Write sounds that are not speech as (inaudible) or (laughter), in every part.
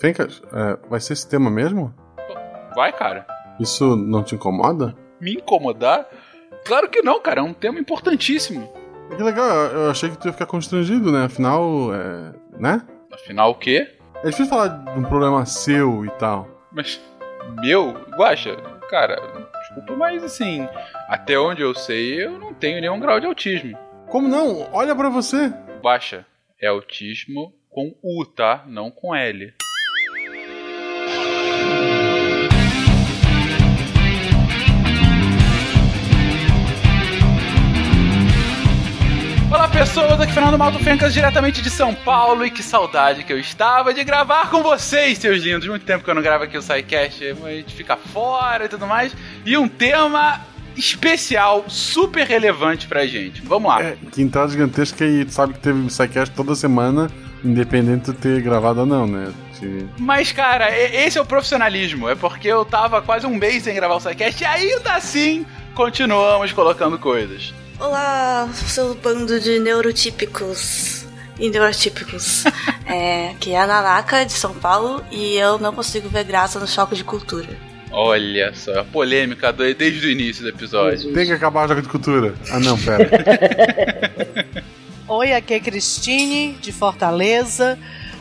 Fencas, é, vai ser esse tema mesmo? Vai, cara. Isso não te incomoda? Me incomodar? Claro que não, cara. É um tema importantíssimo. Que legal, eu achei que tu ia ficar constrangido, né? Afinal, é. né? Afinal, o quê? É difícil falar de um problema seu e tal. Mas, meu, Guaxa, cara, desculpa, mas assim, até onde eu sei, eu não tenho nenhum grau de autismo. Como não? Olha para você. Guaxa, é autismo com U, tá? Não com L. pessoas, aqui é Fernando Malto Fencas, diretamente de São Paulo, e que saudade que eu estava de gravar com vocês, seus lindos. Muito tempo que eu não gravo aqui o SciCast, a gente fica fora e tudo mais. E um tema especial, super relevante pra gente. Vamos lá. É, quintal gigantesca e tu sabe que teve SciCast toda semana, independente de ter gravado ou não, né? Mas, cara, esse é o profissionalismo. É porque eu tava quase um mês sem gravar o SciCast e ainda assim continuamos colocando coisas. Olá, seu bando de neurotípicos e neurotípicos. (laughs) é, que é a Nanaka de São Paulo e eu não consigo ver graça no choque de cultura. Olha só, a polêmica desde o início do episódio. Tem que acabar o choque de cultura. Ah, não, pera. (laughs) Oi, aqui é Cristine, de Fortaleza.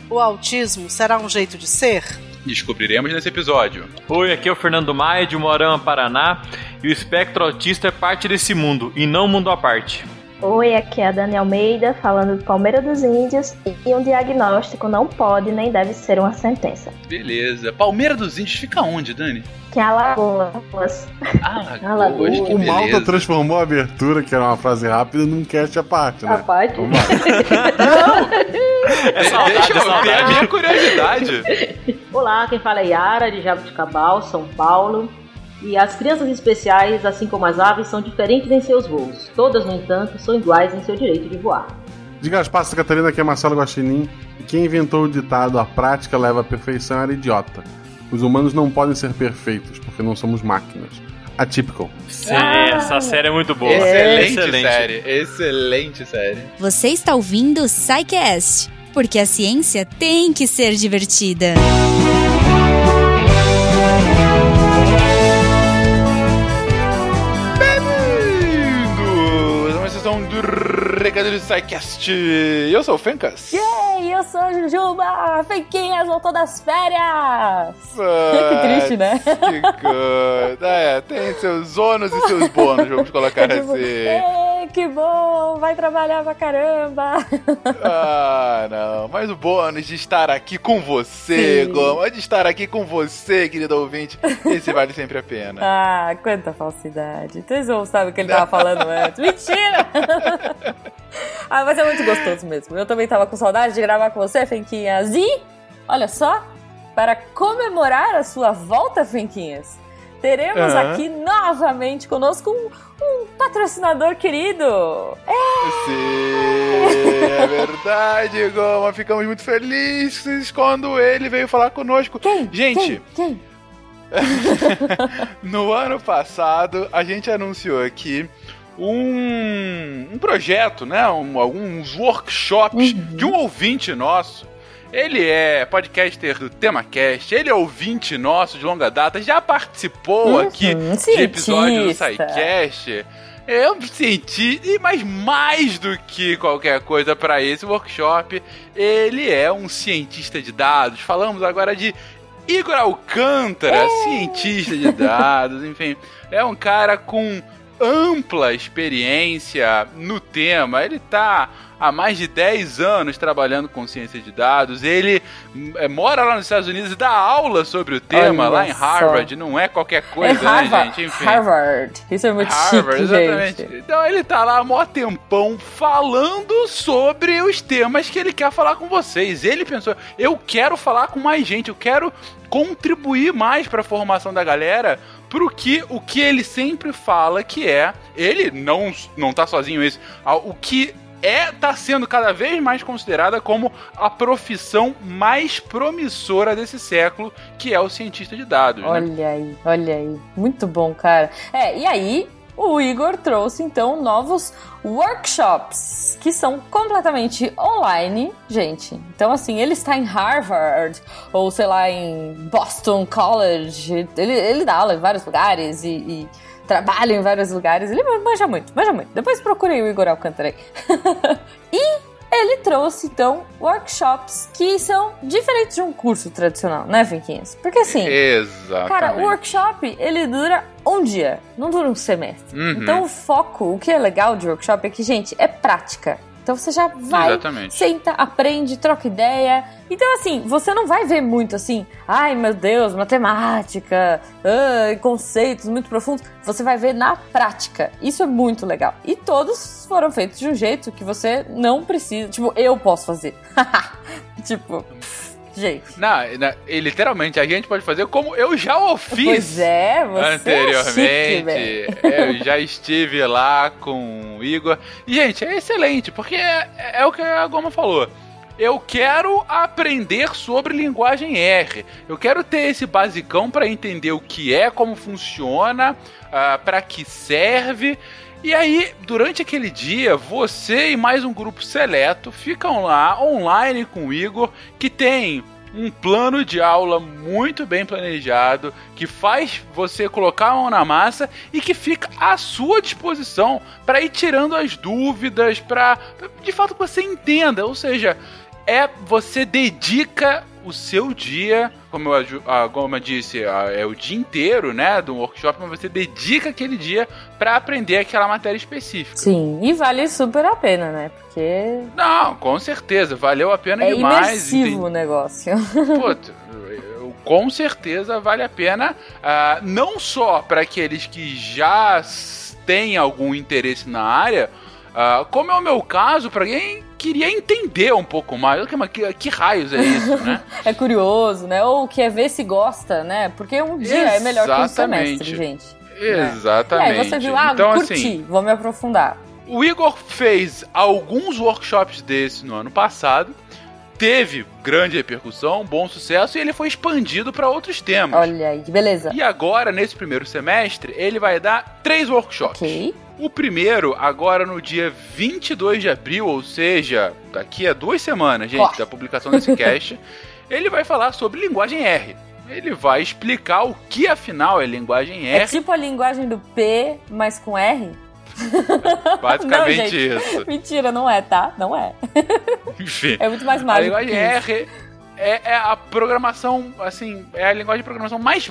O autismo será um jeito de ser? Descobriremos nesse episódio. Oi, aqui é o Fernando Maia, de Moarama, Paraná. E o espectro autista é parte desse mundo, e não mundo à parte. Oi, aqui é a Dani Almeida, falando do Palmeiras dos Índios, e um diagnóstico não pode nem deve ser uma sentença. Beleza. Palmeiras dos Índios fica onde, Dani? Que é Alagoas. Ah, Alagoas. O Malta transformou a abertura, que era uma frase rápida, num cast à parte, né? À parte? (laughs) (laughs) não! É saudade, Deixa eu é ter a minha curiosidade. Olá, quem fala é Yara, de Jabuticabal, São Paulo. E as crianças especiais, assim como as aves, são diferentes em seus voos. Todas, no entanto, são iguais em seu direito de voar. Diga as passas, Catarina, que é Marcelo Guaxinim. E quem inventou o ditado a prática leva à perfeição era idiota. Os humanos não podem ser perfeitos, porque não somos máquinas. Atypical. Sim, ah, essa série é muito boa. Excelente, excelente série. Excelente série. Você está ouvindo o Psycast, porque a ciência tem que ser divertida. Recado do SciCast. Eu sou o Fencas. Yay, eu sou a Jujuba. Fenquinhas voltou das férias. (laughs) que triste, né? Que coisa. É, tem seus ônus e seus bônus, vamos colocar (laughs) é tipo, assim. Que bom, vai trabalhar pra caramba. Ah, não. Mas o bônus de estar aqui com você, Sim. Goma, de estar aqui com você, querido ouvinte, esse vale sempre a pena. (laughs) Ah, quanta falsidade. Vocês não sabem o que ele tava (laughs) falando antes. Mentira! (laughs) ah, mas é muito gostoso mesmo. Eu também tava com saudade de gravar com você, Fenquinhas. E, olha só, para comemorar a sua volta, Fenquinhas, teremos uhum. aqui novamente conosco um, um patrocinador querido. É! Sim, é verdade, Goma. Ficamos muito felizes quando ele veio falar conosco. Quem? Gente. Quem? Quem? (laughs) no ano passado, a gente anunciou aqui um, um projeto, né? Um, alguns workshops uhum. de um ouvinte nosso. Ele é podcaster do TemaCast, ele é ouvinte nosso de longa data, já participou uhum, aqui de episódio do SciCast. Eu é senti, mas mais do que qualquer coisa para esse workshop, ele é um cientista de dados. Falamos agora de Igor Alcântara, é. cientista de dados, (laughs) enfim, é um cara com ampla experiência no tema. Ele está há mais de 10 anos trabalhando com ciência de dados. Ele é, mora lá nos Estados Unidos e dá aula sobre o tema Olha lá em Harvard. Só. Não é qualquer coisa, é Harvard, né, gente? Enfim. Harvard. Isso é muito Harvard, chique, exatamente. Gente. Então ele tá lá há mó tempão falando sobre os temas que ele quer falar com vocês. Ele pensou, eu quero falar com mais gente, eu quero contribuir mais para a formação da galera pro que o que ele sempre fala que é, ele não não tá sozinho isso, o que é tá sendo cada vez mais considerada como a profissão mais promissora desse século, que é o cientista de dados. Né? Olha né? aí, olha aí, muito bom, cara. É, e aí o Igor trouxe então novos workshops que são completamente online, gente. Então, assim, ele está em Harvard ou sei lá, em Boston College. Ele, ele dá aula em vários lugares e, e trabalha em vários lugares. Ele manja muito, manja muito. Depois procurei o Igor Alcântara aí. (laughs) e ele trouxe, então, workshops que são diferentes de um curso tradicional, né, Vinquinhos? Porque assim, Exatamente. cara, o workshop, ele dura um dia, não dura um semestre. Uhum. Então, o foco, o que é legal de workshop é que, gente, é prática. Então você já vai, Exatamente. senta, aprende, troca ideia. Então, assim, você não vai ver muito assim, ai meu Deus, matemática, ai, conceitos muito profundos. Você vai ver na prática. Isso é muito legal. E todos foram feitos de um jeito que você não precisa. Tipo, eu posso fazer. (laughs) tipo, gente. Não, na- e literalmente, a gente pode fazer como eu já o fiz. Pois é, você é chique, anteriormente. eu já estive lá com o Igor. E, gente, é excelente, porque é, é o que a Goma falou. Eu quero aprender sobre linguagem R. Eu quero ter esse basicão para entender o que é, como funciona, para que serve. E aí, durante aquele dia, você e mais um grupo seleto ficam lá online com o Igor, que tem um plano de aula muito bem planejado, que faz você colocar a mão na massa e que fica à sua disposição para ir tirando as dúvidas, para de fato você entenda. Ou seja, é você dedica o seu dia, como a, Goma disse, a- é o dia inteiro, né, do workshop, mas você dedica aquele dia para aprender aquela matéria específica. Sim, e vale super a pena, né? Porque Não, com certeza, valeu a pena é demais. imersivo o negócio. Eu- com certeza vale a pena, ah, não só para aqueles que já têm algum interesse na área, ah, como é o meu caso, para quem queria entender um pouco mais. Que, que, que raios é isso, né? (laughs) É curioso, né? Ou quer ver se gosta, né? Porque um dia é melhor que um Exatamente. semestre, gente. Exatamente. E aí você viu, ah, então, curti, assim, vou me aprofundar. O Igor fez alguns workshops desse no ano passado, teve grande repercussão, bom sucesso e ele foi expandido para outros temas. Olha aí, que beleza. E agora, nesse primeiro semestre, ele vai dar três workshops. Ok. O primeiro, agora no dia 22 de abril, ou seja, daqui a duas semanas, gente, da publicação desse (laughs) cast, ele vai falar sobre linguagem R. Ele vai explicar o que afinal é linguagem É R, tipo a linguagem do P, mas com R? (laughs) basicamente Não, isso. Mentira, não é, tá? Não é. (laughs) Enfim. É muito mais A mágico. linguagem que isso. R é, é a programação, assim, é a linguagem de programação mais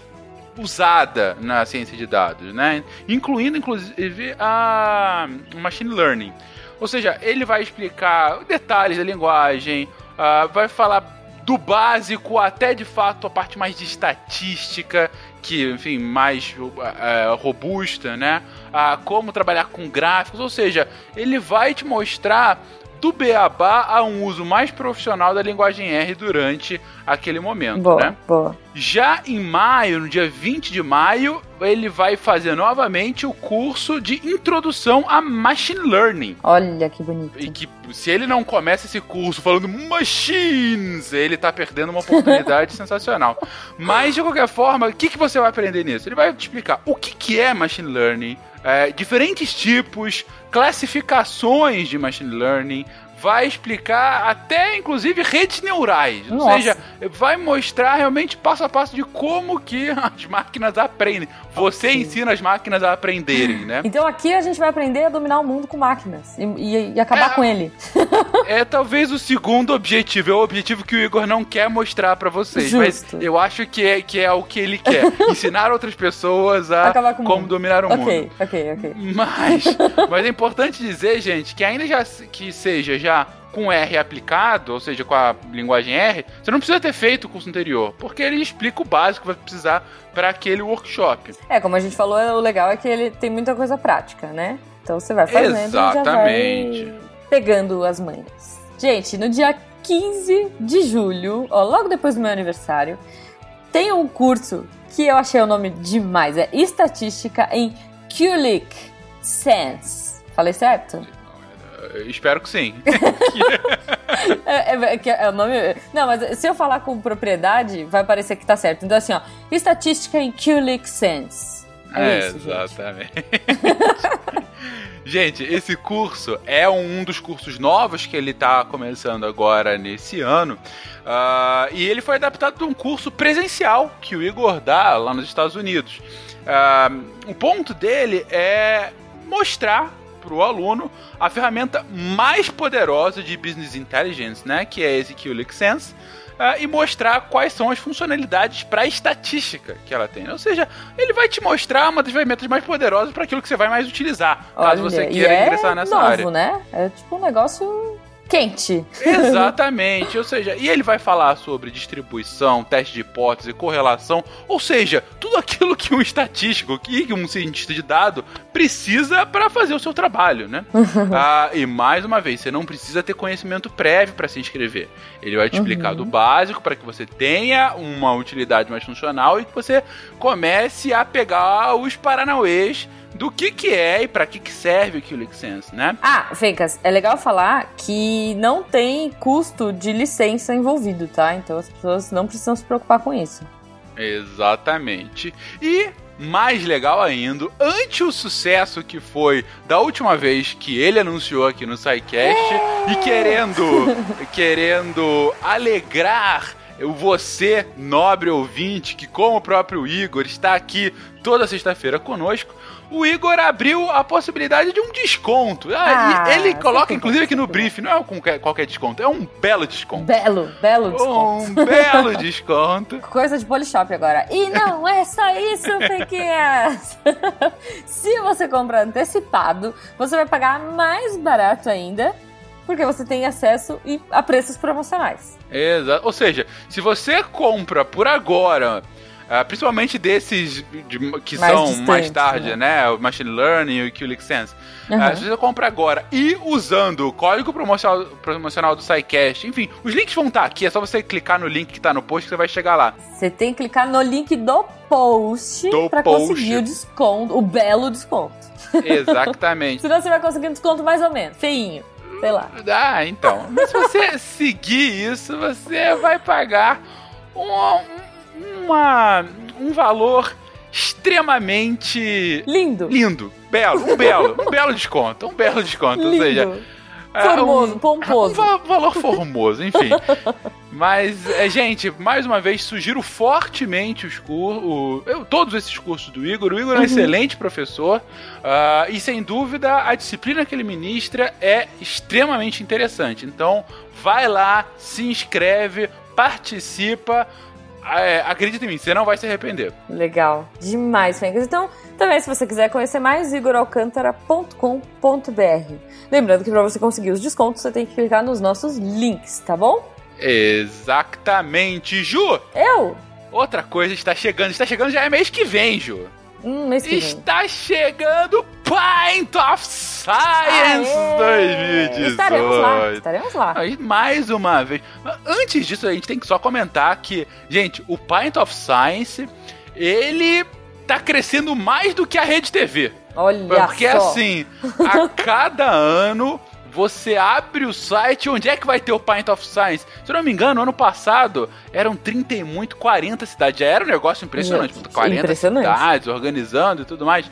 usada na ciência de dados, né? Incluindo, inclusive, a machine learning. Ou seja, ele vai explicar detalhes da linguagem, ah, vai falar do básico até de fato a parte mais de estatística, que, enfim, mais ah, robusta, né? Ah, como trabalhar com gráficos, ou seja, ele vai te mostrar do beabá a um uso mais profissional da linguagem R durante aquele momento, Boa, né? boa. Já em maio, no dia 20 de maio, ele vai fazer novamente o curso de introdução a machine learning. Olha que bonito. E que se ele não começa esse curso falando machines, ele tá perdendo uma oportunidade (laughs) sensacional. Mas de qualquer forma, o que, que você vai aprender nisso? Ele vai te explicar o que, que é machine learning, é, diferentes tipos, classificações de machine learning. Vai explicar até, inclusive, redes neurais. Ou Nossa. seja, vai mostrar realmente passo a passo de como que (laughs) as máquinas aprendem. Você ensina as máquinas a aprenderem, né? Então aqui a gente vai aprender a dominar o mundo com máquinas e, e- e acabar É. com ele. (laughs) É talvez o segundo objetivo, é o objetivo que o Igor não quer mostrar pra vocês, Justo. mas eu acho que é, que é o que ele quer, (laughs) ensinar outras pessoas a como mundo. dominar o ok, mundo. ok, ok. Mas, mas é importante dizer, gente, que ainda já que seja já com R aplicado, ou seja, com a linguagem R, você não precisa ter feito o curso anterior, porque ele explica o básico que vai precisar para aquele workshop. É, como a gente falou, o legal é que ele tem muita coisa prática, né? Então você vai fazendo e Exatamente. já vai pegando as manhas. Gente, no dia 15 de julho, ó, logo depois do meu aniversário, tem um curso que eu achei o nome demais. É Estatística em Kulik Sense. Falei certo? Eu espero que sim. (laughs) É, é- é é o nome. Não, mas se eu falar com propriedade, vai parecer que tá certo. Então, assim, ó. Estatística em Kulik Sense. É, isso, gente. exatamente. (laughs) gente, esse curso é um dos cursos novos que ele está começando agora nesse ano. Uh, e ele foi adaptado de um curso presencial que o Igor dá lá nos Estados Unidos. Uh, o ponto dele é mostrar para o aluno a ferramenta mais poderosa de Business Intelligence, né, que é esse QLix Sense, uh, e mostrar quais são as funcionalidades para estatística que ela tem. Ou seja, ele vai te mostrar uma das ferramentas mais poderosas para aquilo que você vai mais utilizar, Olha, caso você queira é ingressar nessa novo, área. né? É tipo um negócio quente. Exatamente, ou seja, e ele vai falar sobre distribuição, teste de hipótese, correlação, ou seja, tudo aquilo que um estatístico, que um cientista de dado precisa para fazer o seu trabalho, né? (laughs) ah, e mais uma vez, você não precisa ter conhecimento prévio para se inscrever. Ele vai te explicar do básico para que você tenha uma utilidade mais funcional e que você comece a pegar os paranauês do que que é e para que que serve o QLix Sense, né? Ah, Fencas, é legal falar que não tem custo de licença envolvido, tá? Então as pessoas não precisam se preocupar com isso. Exatamente. E mais legal ainda, ante o sucesso que foi da última vez que ele anunciou aqui no SciCast e querendo (laughs) querendo alegrar o você, nobre ouvinte, que como o próprio Igor está aqui toda sexta-feira conosco, o Igor abriu a possibilidade de um desconto. Ah, Ah, ele coloca, sempre inclusive, aqui no bom. brief, não é qualquer, qualquer desconto, é um belo desconto. Belo, belo desconto. Um belo desconto. (laughs) Coisa de Polishop agora. E não é só isso, (laughs) Fequinhas! Se você comprar antecipado, você vai pagar mais barato ainda, porque você tem acesso e- a preços promocionais. Exato. Ou seja, se você compra por agora, ah, principalmente desses de- que Mais são distantes, mais tarde, né? né? O Machine Learning e o QLix Sense. Aham. Ah, se você compra agora e usando o código promocional, promocional do SciCast, enfim, os links vão estar aqui, é só você clicar no link que tá no post que você vai chegar lá. Você tem que clicar no link do post post. conseguir o desconto, o belo desconto. Exatamente. (laughs) Senão você vai conseguir um desconto mais ou menos, feinho. Sei lá. Ah, então. Mas se você seguir isso, você vai pagar um, uma, um valor extremamente Lindo. lindo, belo, um belo, um belo desconto, um belo desconto, ou seja, Lindo. Formoso, um, pomposo. um (laughs) va- valor formoso, enfim. Mas, é, gente, mais uma vez, sugiro fortemente os cursos, todos esses cursos do Igor. O Igor é um excelente professor ah, e, sem dúvida, a disciplina que ele ministra é extremamente interessante. Então, vai lá, se inscreve, participa. É, acredita em mim, você não vai se arrepender. Legal. Demais, Fencas. Então, também, se você quiser conhecer mais, igoralcantara.com.br. Lembrando que para você conseguir os descontos, você tem que clicar nos nossos links, tá bom? Exatamente, Ju. Eu? Outra coisa está chegando, está chegando já é mês que vem, Ju. Hum. Está chegando Pint of Science Aê! 2018. Estaremos lá, estaremos lá. Aí, mais uma vez. Antes disso, a gente tem que só comentar que, gente, o Pint of Science, ele tá crescendo mais do que a Rede TV. Olha Porque só. assim, (laughs) a cada ano você abre o site, onde é que vai ter o Pint of Science? Se eu não me engano, ano passado eram 30 e muito, 40 cidades. Já era um negócio impressionante. Gente, 40 impressionante. cidades, organizando e tudo mais.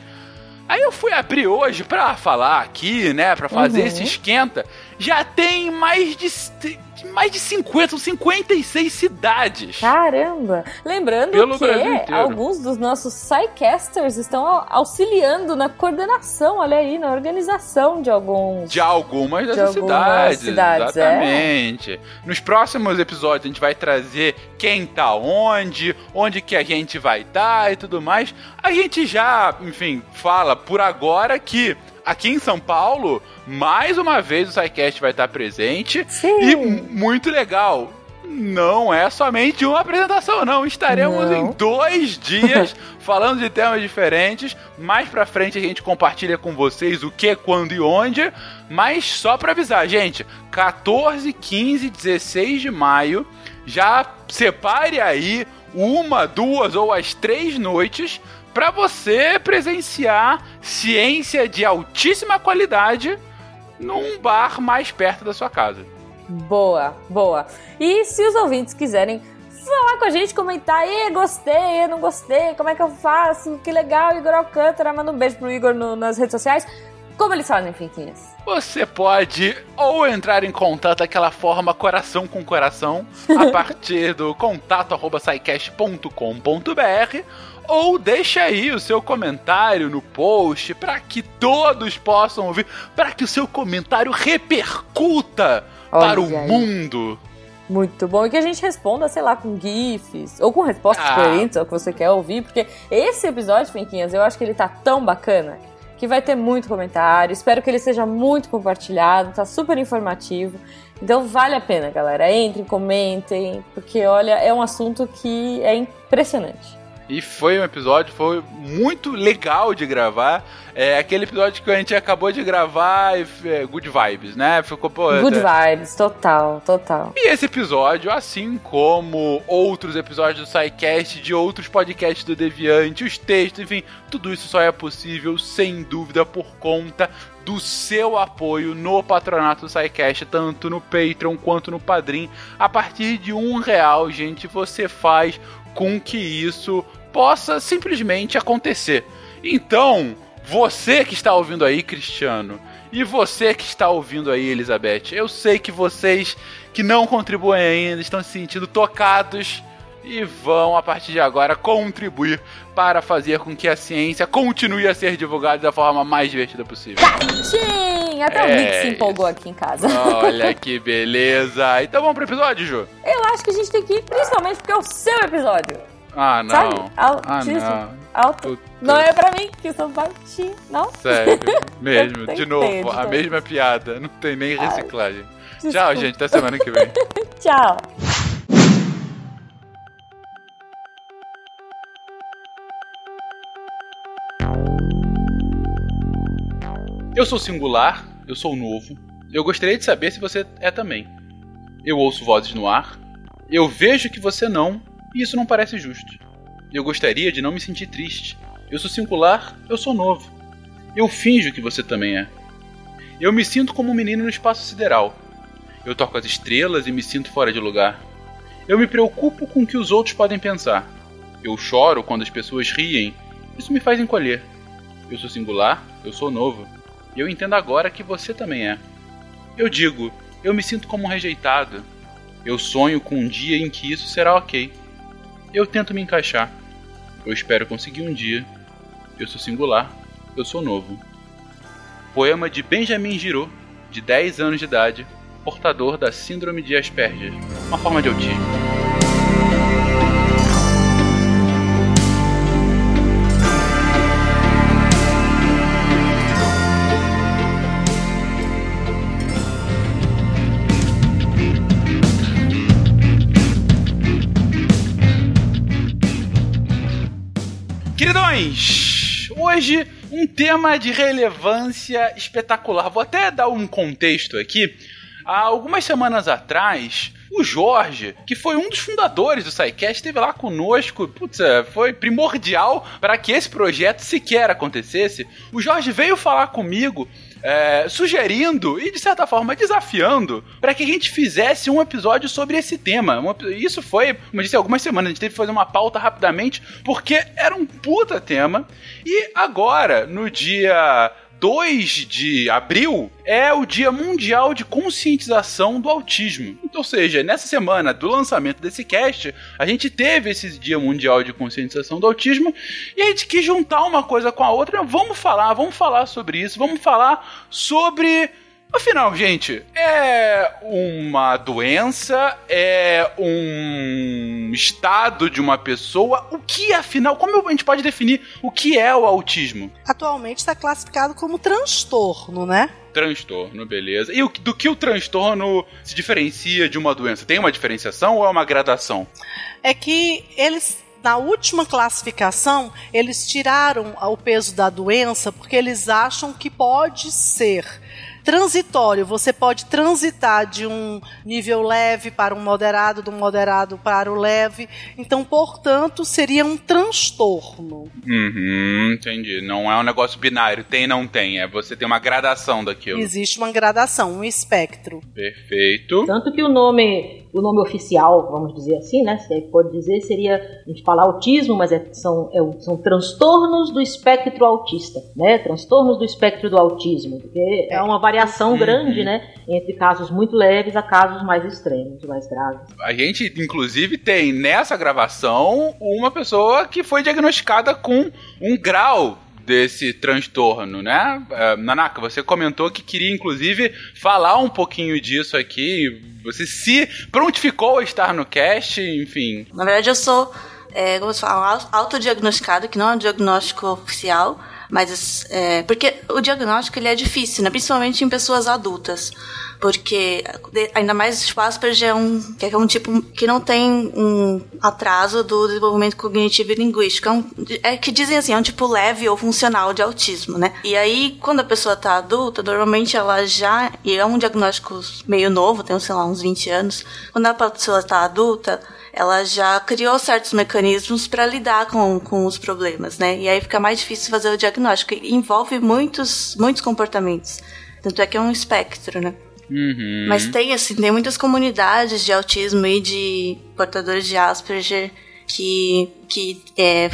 Aí eu fui abrir hoje pra falar aqui, né, Pra fazer Uhum. esse esquenta. Já tem mais de, mais de 50, são 56 cidades. Caramba! Lembrando Pelo que alguns dos nossos Psycasters estão au- auxiliando na coordenação, olha aí, na organização de alguns. De algumas De dessas algumas cidades, cidades, é. exatamente. Nos próximos episódios a gente vai trazer quem tá onde, onde que a gente vai estar e tudo mais. A gente já, enfim, fala por agora que aqui em São Paulo, mais uma vez o SciCast vai estar presente. Sim. E muito legal. Não é somente uma apresentação, não. Estaremos Não. em dois (laughs) dias falando de temas diferentes. Mais pra frente a gente compartilha com vocês o que, quando e onde. Mas só pra avisar, gente: 14, 15, 16 de maio. Já separe aí uma, duas ou as três noites para você presenciar ciência de altíssima qualidade num bar mais perto da sua casa. Boa, boa. E se os ouvintes quiserem falar com a gente, comentar, e gostei, não gostei, como é que eu faço, que legal, Igor Alcântara, manda um beijo pro Igor no, nas redes sociais. Como eles fazem, Finquinhas? Você pode ou entrar em contato daquela forma coração com coração, a (laughs) partir do contato arroba ou deixa aí o seu comentário no post para que todos possam ouvir, para que o seu comentário repercuta Olha para o aí. mundo. Muito bom. E que a gente responda, sei lá, com GIFs, ou com respostas ah. coerentes ao que você quer ouvir, porque esse episódio, Finquinhas, eu acho que ele tá tão bacana que vai ter muito comentário. Espero que ele seja muito compartilhado, tá super informativo. Então vale a pena, galera. Entrem, comentem, porque olha, é um assunto que é impressionante. E foi um episódio, foi muito legal de gravar. É aquele episódio que a gente acabou de gravar, é, good vibes, né? Ficou, pô, good é... vibes, total, total. E esse episódio, assim como outros episódios do SciCast, de outros podcasts do Deviante, os textos, enfim, tudo isso só é possível, sem dúvida, por conta do seu apoio no patronato do SciCast, tanto no Patreon quanto no Padrim. A partir de um real, gente, você faz com que isso possa simplesmente acontecer. Então, você que está ouvindo aí, Cristiano, e você que está ouvindo aí, Elizabeth, eu sei que vocês que não contribuem ainda estão se sentindo tocados e vão, a partir de agora, contribuir para fazer com que a ciência continue a ser divulgada da forma mais divertida possível. Sim, até é... o Nick se empolgou aqui em casa. Olha (laughs) que beleza. Então vamos pro episódio, Ju? Eu acho que a gente tem que ir, principalmente porque é o seu episódio. Ah, não. Sabe? Altíssimo. Ah, não. Alto. Não é pra mim, que sou baixinho, não? Sério, (laughs) mesmo. De novo, a mesma piada. Não tem nem reciclagem. Ai, Tchau, gente. Até semana que vem. (laughs) Tchau. Eu sou singular, eu sou novo. Eu gostaria de saber se você é também. Eu ouço vozes no ar. Eu vejo que você não, e isso não parece justo. Eu gostaria de não me sentir triste. Eu sou singular, eu sou novo. Eu finjo que você também é. Eu me sinto como um menino no espaço sideral. Eu toco as estrelas e me sinto fora de lugar. Eu me preocupo com o que os outros podem pensar. Eu choro quando as pessoas riem. Isso me faz encolher. Eu sou singular, eu sou novo. E eu entendo agora que você também é. Eu digo, eu me sinto como um rejeitado. Eu sonho com um dia em que isso será ok. Eu tento me encaixar. Eu espero conseguir um dia. Eu sou singular. Eu sou novo. Poema de Benjamin Giraud, de 10 anos de idade, portador da Síndrome de Asperger, uma forma de autismo. Queridões, hoje um tema de relevância espetacular. Vou até dar um contexto aqui. Há algumas semanas atrás, o Jorge, que foi um dos fundadores do SciCast, esteve lá conosco. Putz, é, foi primordial para que esse projeto sequer acontecesse. O Jorge veio falar comigo é, sugerindo e, de certa forma, desafiando para que a gente fizesse um episódio sobre esse tema. Isso foi, como eu disse, algumas semanas. A gente teve que fazer uma pauta rapidamente, porque era um puta tema. E agora, no dia 2 de abril é o Dia Mundial de Conscientização do Autismo. Então, ou seja, nessa semana do lançamento desse cast, a gente teve esse Dia Mundial de Conscientização do Autismo e a gente quis juntar uma coisa com a outra. Vamos falar, vamos falar sobre isso, vamos falar sobre Afinal, gente, é uma doença, é um estado de uma pessoa. O que, afinal, como a gente pode definir o que é o autismo? Atualmente está classificado como transtorno, né? Transtorno, beleza. E do que o transtorno se diferencia de uma doença? Tem uma diferenciação ou é uma gradação? É que eles na última classificação, eles tiraram o peso da doença porque eles acham que pode ser transitório. Você pode transitar de um nível leve para um moderado, do moderado para o leve. Então, portanto, seria um transtorno. Uhum, entendi. Não é um negócio binário, tem e não tem. É você tem uma gradação daquilo. Existe uma gradação, um espectro. Perfeito. Tanto que o nome, o nome oficial, vamos dizer assim, né? Você pode dizer, seria a gente fala autismo, mas é, são, é, são transtornos do espectro autista, né? Transtornos do espectro do autismo, porque é uma variação Uhum. grande, né? Entre casos muito leves a casos mais extremos, mais graves. A gente, inclusive, tem nessa gravação uma pessoa que foi diagnosticada com um grau desse transtorno, né? Eh, Nanaka, você comentou que queria, inclusive, falar um pouquinho disso aqui. Você se prontificou a estar no cast, enfim. Na verdade, eu sou, é, como se fala, au- autodiagnosticado, que não é um diagnóstico oficial, mas é, porque o diagnóstico ele é difícil, né? principalmente em pessoas adultas, porque ainda mais tipo, Asperger é um que é um tipo que não tem um atraso do desenvolvimento cognitivo e linguístico, é, um, é que dizem assim, é um tipo leve ou funcional de autismo, né? E aí quando a pessoa tá adulta, normalmente ela já e é um diagnóstico meio novo, tem sei lá uns 20 anos, quando a pessoa tá adulta ela já criou certos mecanismos para lidar com, com os problemas, né? E aí fica mais difícil fazer o diagnóstico. E envolve muitos, muitos comportamentos. Tanto é que é um espectro, né? Uhum. Mas tem, assim, tem muitas comunidades de autismo e de portadores de Asperger que, que é,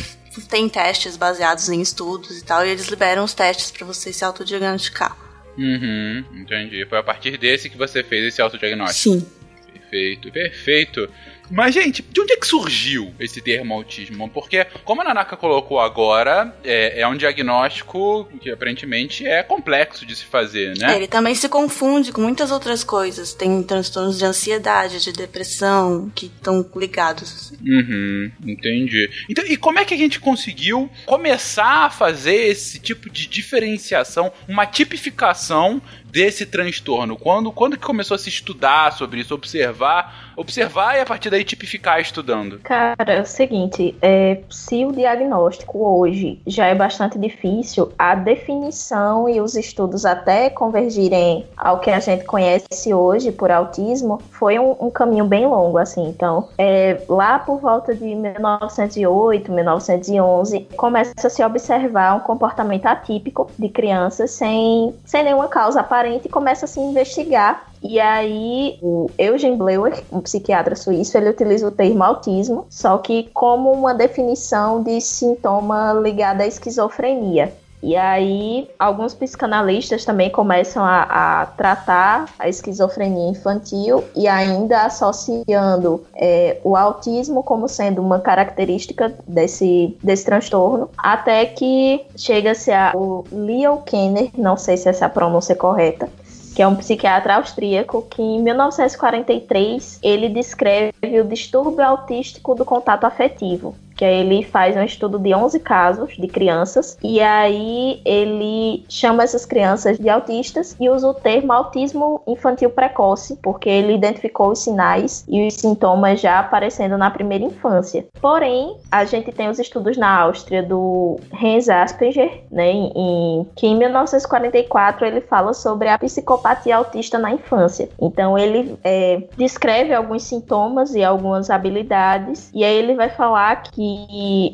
tem testes baseados em estudos e tal, e eles liberam os testes para você se autodiagnosticar. Uhum, entendi. Foi a partir desse que você fez esse autodiagnóstico. Sim. Perfeito, perfeito. Mas, gente, de onde é que surgiu esse termo autismo? Porque, como a Nanaka colocou agora, é, é um diagnóstico que aparentemente é complexo de se fazer, né? Ele também se confunde com muitas outras coisas. Tem transtornos de ansiedade, de depressão, que estão ligados. Uhum, entendi. Então, e como é que a gente conseguiu começar a fazer esse tipo de diferenciação, uma tipificação desse transtorno? Quando, quando que começou a se estudar sobre isso, observar, observar e a partir daí tipificar estudando? Cara, é o seguinte, é, se o diagnóstico hoje já é bastante difícil, a definição e os estudos até convergirem ao que a gente conhece hoje por autismo foi um, um caminho bem longo, assim. Então, é, lá por volta de 1908, 1911, começa a se observar um comportamento atípico de crianças sem, sem nenhuma causa aparente e começa a se investigar e aí, o Eugen Bleuer, um psiquiatra suíço, ele utiliza o termo autismo, só que como uma definição de sintoma ligado à esquizofrenia. E aí, alguns psicanalistas também começam a, a tratar a esquizofrenia infantil e ainda associando é, o autismo como sendo uma característica desse, desse transtorno, até que chega-se a o Leo Kenner, não sei se essa é a pronúncia correta, que é um psiquiatra austríaco que em 1943 ele descreve o distúrbio autístico do contato afetivo, que aí ele faz um estudo de 11 casos de crianças e aí ele chama essas crianças de autistas e usa o termo autismo infantil precoce, porque ele identificou os sinais e os sintomas já aparecendo na primeira infância. Porém, a gente tem os estudos na Áustria do Hans Asperger, né, em, que em 1944 ele fala sobre a psicopatia autista na infância. Então ele é, descreve alguns sintomas e algumas habilidades e aí ele vai falar que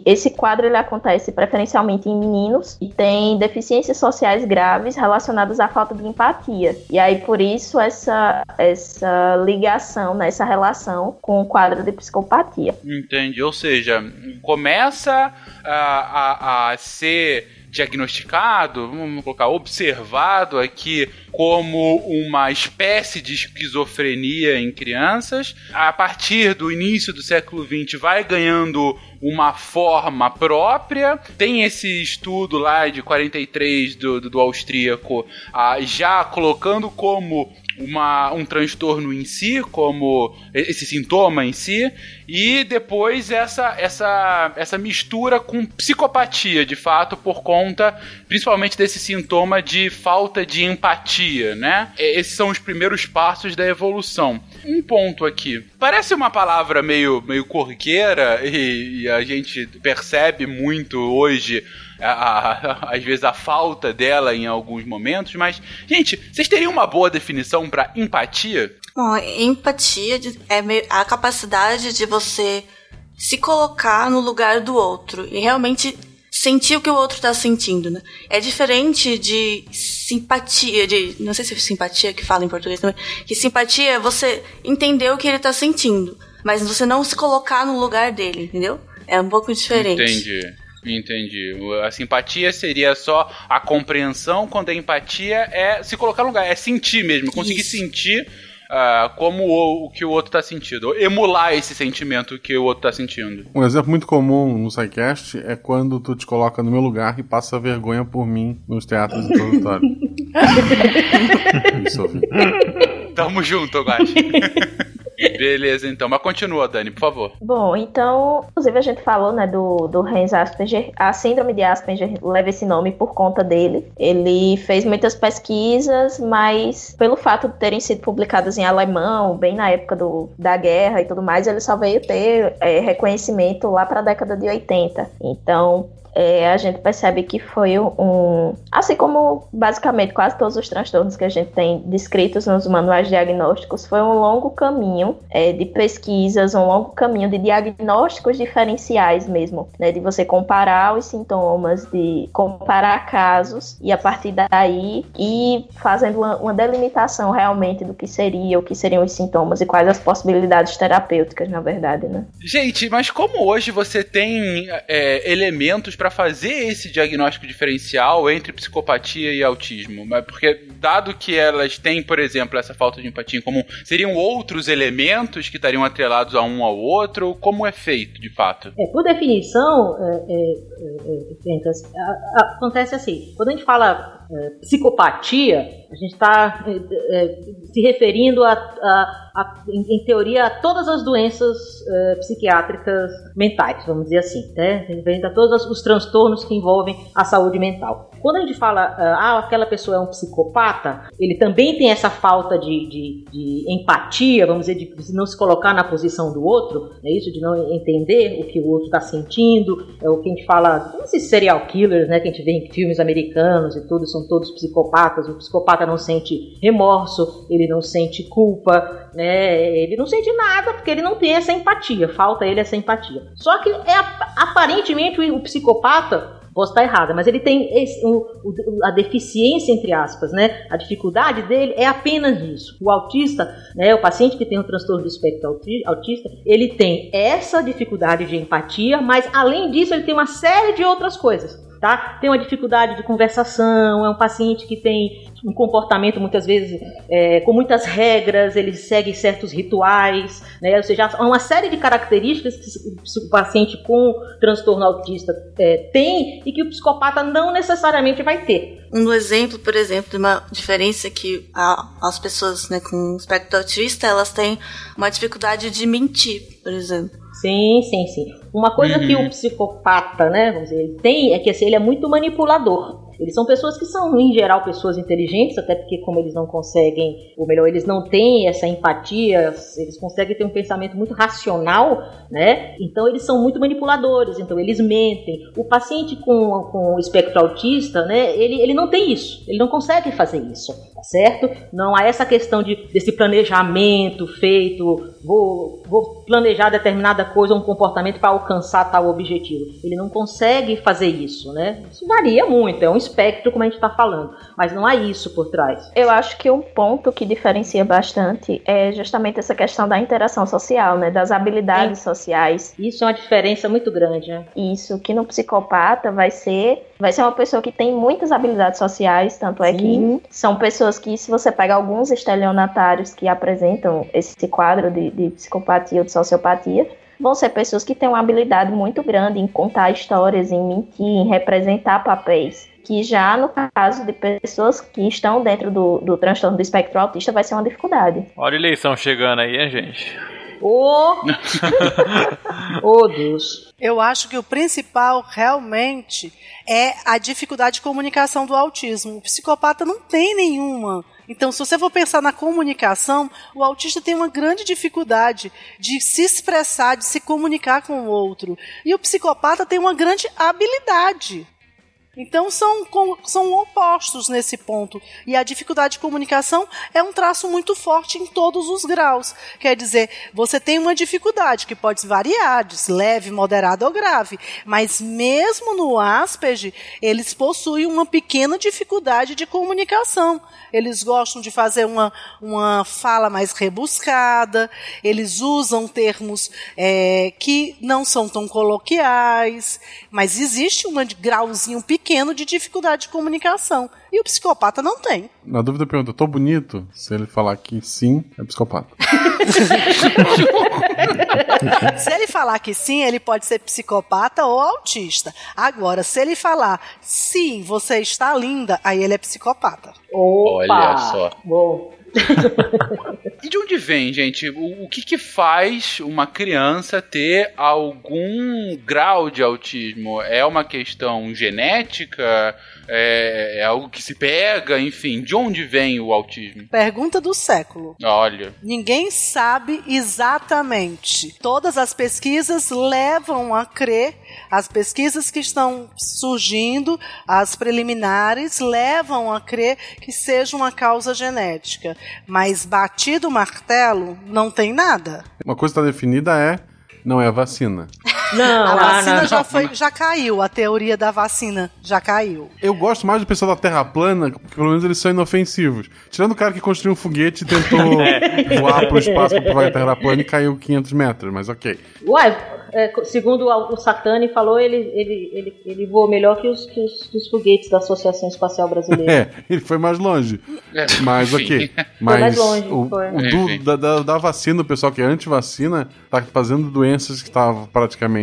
esse quadro ele acontece preferencialmente em meninos e tem deficiências sociais graves relacionadas à falta de empatia. E aí por isso essa essa ligação, né, essa relação com o quadro de psicopatia. Entendi. Ou seja, começa a, a, a ser diagnosticado, vamos colocar, observado aqui como uma espécie de esquizofrenia em crianças. A partir do início do século XX vai ganhando uma forma própria. Tem esse estudo lá de 43 do, do, do austríaco, ah, já colocando como uma, um transtorno em si, como esse sintoma em si, e depois essa, essa, essa mistura com psicopatia, de fato, por conta principalmente desse sintoma de falta de empatia empatia, né? Esses são os primeiros passos da evolução. Um ponto aqui. Parece uma palavra meio, meio corriqueira e, e a gente percebe muito hoje a, a, (laughs) às vezes a falta dela em alguns momentos, mas, gente, vocês teriam uma boa definição para empatia? Bom, empatia é a capacidade de você se colocar no lugar do outro e realmente sentir o que o outro está sentindo, né? É diferente de simpatia, de não sei se é simpatia que fala em português também, que simpatia é você entender o que ele está sentindo, mas você não se colocar no lugar dele, entendeu? É um pouco diferente. Entendi. Entendi. A simpatia seria só a compreensão, quando a empatia é se colocar no lugar, é sentir mesmo, conseguir Isso. sentir uh, como o, o, que o outro está sentindo, emular esse sentimento que o outro está sentindo. Um exemplo muito comum no SciCast é quando tu te coloca no meu lugar e passa vergonha por mim nos teatros introdutórios. (laughs) Isso, Tamo junto, Guache. (laughs) Beleza, então. Mas continua, Dani, por favor. Bom, então, inclusive a gente falou, né, do, do Hans Asperger. A síndrome de Asperger leva esse nome por conta dele. Ele fez muitas pesquisas, mas pelo fato de terem sido publicadas em alemão, bem na época do, da guerra e tudo mais, ele só veio ter é, reconhecimento lá para a década de 80. Então, é, a gente percebe que foi um. Assim como basicamente quase todos os transtornos que a gente tem descritos nos manuais diagnósticos, foi um longo caminho é, de pesquisas, um longo caminho de diagnósticos diferenciais mesmo, né? De você comparar os sintomas, de comparar casos e a partir daí ir fazendo uma, uma delimitação realmente do que seria, o que seriam os sintomas e quais as possibilidades terapêuticas, na verdade, né? Gente, mas como hoje você tem é, elementos para fazer esse diagnóstico diferencial entre psicopatia e autismo? Porque, dado que elas têm, por exemplo, essa falta de empatia em comum, seriam outros elementos que estariam atrelados a um ao outro? Como é feito, de fato? É, por definição, é, é, é, é acontece assim: quando a gente fala é, psicopatia, a gente está se referindo a, a, a em, em, teoria, a todas as doenças psiquiátricas mentais, vamos dizer assim, né? a todos os transtornos que envolvem a saúde mental. Quando a gente fala, ah, ah, aquela pessoa é um psicopata, ele também tem essa falta de, de, de empatia, vamos dizer, de não se colocar na posição do outro, é isso, de não entender o que o outro está sentindo, é o que a gente fala, esses serial killers, né, que a gente vê em filmes americanos e tudo, são todos psicopatas, o psicopata não sente remorso, ele não sente culpa, né, ele não sente nada porque ele não tem essa empatia, falta ele essa empatia. Só que é aparentemente o psicopata Posso estar errada, mas ele tem esse, o, o, a deficiência, entre aspas, né? A dificuldade dele é apenas isso. O autista, né, o paciente que tem um transtorno do espectro autista, ele tem essa dificuldade de empatia, mas além disso, ele tem uma série de outras coisas tá? Tem uma dificuldade de conversação, é um paciente que tem um comportamento muitas vezes é, com muitas regras, ele segue certos rituais, né? Ou seja, há uma série de características que o paciente com transtorno autista é, tem e que o psicopata não necessariamente vai ter. Um exemplo, por exemplo, de uma diferença que a, as pessoas né, com espectro autista elas têm uma dificuldade de mentir, por exemplo. Sim, sim, sim. Uma coisa uhum. que o psicopata, né, vamos dizer, ele tem é que assim, ele é muito manipulador. Eles são pessoas que são, em geral, pessoas inteligentes, até porque, como eles não conseguem, ou melhor, eles não têm essa empatia, eles conseguem ter um pensamento muito racional, né? Então, eles são muito manipuladores, então, eles mentem. O paciente com, com espectro autista, né, ele, ele não tem isso, ele não consegue fazer isso, tá certo? Não há essa questão de, desse planejamento feito, vou, vou planejar determinada coisa, um comportamento para alcançar tal objetivo. Ele não consegue fazer isso, né? Isso varia muito, é um espectro, como a gente está falando, mas não há isso por trás. Eu acho que um ponto que diferencia bastante é justamente essa questão da interação social, né, das habilidades sociais. Isso é uma diferença muito grande, né? Isso, que no psicopata vai ser vai ser uma pessoa que tem muitas habilidades sociais, tanto é Sim. que são pessoas que, se você pega alguns estelionatários que apresentam esse quadro de, de psicopatia ou de sociopatia, vão ser pessoas que têm uma habilidade muito grande em contar histórias, em mentir, em representar papéis que já no caso de pessoas que estão dentro do, do transtorno do espectro autista vai ser uma dificuldade. Olha a eleição chegando aí, hein, gente? Ô! (laughs) Ô, Deus. Eu acho que o principal realmente é a dificuldade de comunicação do autismo. O psicopata não tem nenhuma. Então, se você for pensar na comunicação, o autista tem uma grande dificuldade de se expressar, de se comunicar com o outro. E o psicopata tem uma grande habilidade. Então são, são opostos nesse ponto. E a dificuldade de comunicação é um traço muito forte em todos os graus. Quer dizer, você tem uma dificuldade que pode variar, de leve, moderada ou grave. Mas mesmo no Asperger, eles possuem uma pequena dificuldade de comunicação. Eles gostam de fazer uma, uma fala mais rebuscada, eles usam termos é, que não são tão coloquiais, mas existe um grauzinho pequeno de dificuldade de comunicação. E o psicopata não tem. Na dúvida, pergunta: tô bonito? Se ele falar que sim, é psicopata. (laughs) Se ele falar que sim, ele pode ser psicopata ou autista. Agora, se ele falar sim, você está linda, aí ele é psicopata. Opa! Olha só. Bom. E de onde vem, gente? O, o que que faz uma criança ter algum grau de autismo? É uma questão genética? É, é algo que se pega? Enfim, de onde vem o autismo? Pergunta do século. Olha. Ninguém sabe exatamente. Todas as pesquisas levam a crer, as pesquisas que estão surgindo, as preliminares, levam a crer que seja uma causa genética. Mas batido o martelo, não tem nada. Uma coisa que está definida é: não é a vacina. (laughs) Não, a ah, vacina não. já, foi, já caiu, a teoria da vacina já caiu. Eu gosto mais do pessoal da Terra plana, porque pelo menos eles são inofensivos. Tirando o cara que construiu um foguete e tentou (laughs) voar pro espaço pra provar a Terra plana e caiu 500 metros, mas ok. Uai, é, segundo o Satani falou, ele, ele, ele, ele voou melhor que os, que, os, que os foguetes da Associação Espacial Brasileira. (laughs) É, ele foi mais longe. É, Mas ok. mais Mas longe, o, foi. o do- Enfim. da, da, da vacina, o pessoal que é anti-vacina, tá fazendo doenças que estavam praticamente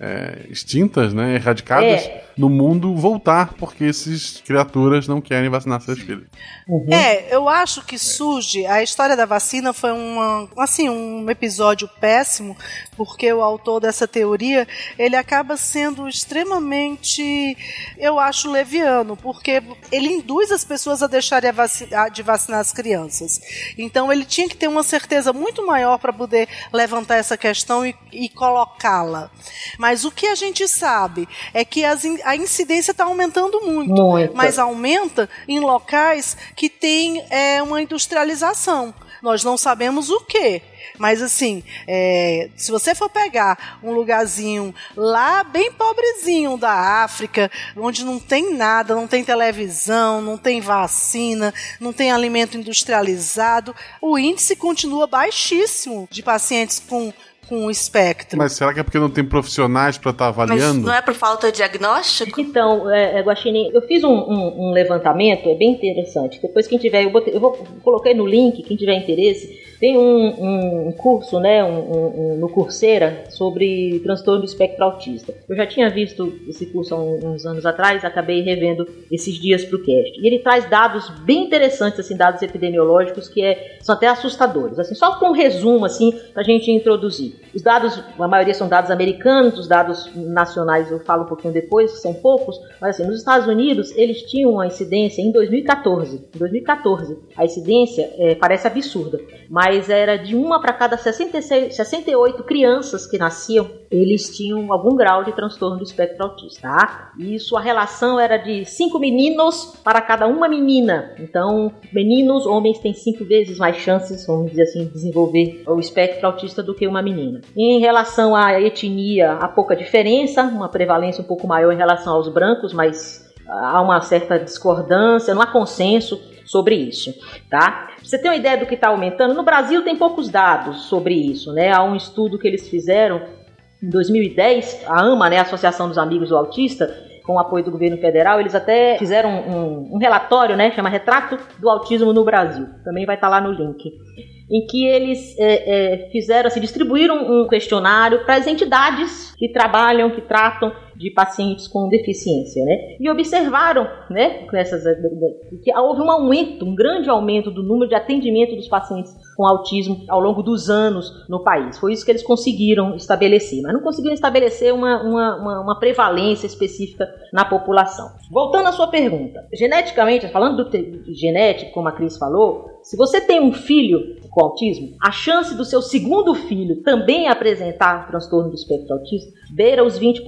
é, extintas, né? Erradicadas É. no mundo voltar, porque esses criaturas não querem vacinar seus filhos. Uhum. É, eu acho que surge. A história da vacina foi uma, assim, um episódio péssimo, porque o autor dessa teoria ele acaba sendo extremamente, eu acho, leviano, porque ele induz as pessoas a deixarem a vaci- a- de vacinar as crianças. Então ele tinha que ter uma certeza muito maior para poder levantar essa questão e, e colocá-la. Mas o que a gente sabe é que as a incidência está aumentando muito Muito. mas aumenta em locais que tem é, uma industrialização. Nós não sabemos o que. Mas assim, é, se você for pegar um lugarzinho lá bem pobrezinho da África, onde não tem nada, não tem televisão, não tem vacina, não tem alimento industrializado, o índice continua baixíssimo de pacientes com, com espectro. Mas será que é porque não tem profissionais pra estar Mas avaliando? não é por falta de diagnóstico? Então, é, é, Guaxinim, eu fiz um, um- um levantamento, é bem interessante. Depois, quem tiver, eu, botei- eu vou, coloquei no link, quem tiver interesse, tem um, um curso, né, um, um- no Coursera sobre transtorno do espectro autista. Eu já tinha visto esse curso há uns anos atrás, acabei revendo esses dias para o cast. E ele traz dados bem interessantes, assim, dados epidemiológicos que é- são até assustadores. Assim, só com um resumo, assim, para a gente introduzir. Os dados, a maioria são dados americanos, os dados nacionais eu falo um pouquinho depois, são poucos, mas assim, nos Estados Unidos eles tinham uma incidência em 2014. Em 2014, a incidência é, parece absurda, mas era de uma para cada 66, 68 crianças que nasciam, eles tinham algum grau de transtorno do espectro autista, tá? E isso, a relação era de cinco meninos para cada uma menina. Então, meninos, homens têm cinco vezes mais chances, vamos dizer assim, de desenvolver o espectro autista do que uma menina. Em relação à etnia, há pouca diferença, uma prevalência um pouco maior em relação aos brancos, mas há uma certa discordância, não há consenso sobre isso, tá? Você ter uma ideia do que está aumentando, no Brasil tem poucos dados sobre isso, né? Há um estudo que eles fizeram em 2010, a AMA, né, Associação dos Amigos do Autista, com o apoio do governo federal, eles até fizeram um, um relatório, né, chama Retrato do Autismo no Brasil. Também vai estar lá no link. Em que eles é, é, fizeram, assim, distribuíram um questionário para as entidades que trabalham, que tratam de pacientes com deficiência, né? E observaram, né, nessas, que houve um aumento, um grande aumento do número de atendimento dos pacientes com autismo ao longo dos anos no país. Foi isso que eles conseguiram estabelecer, mas não conseguiram estabelecer uma, uma, uma, uma prevalência específica na população. Voltando à sua pergunta, geneticamente, falando do genético, como a Cris falou, se você tem um filho com autismo, a chance do seu segundo filho também apresentar transtorno do espectro autista beira os 20%.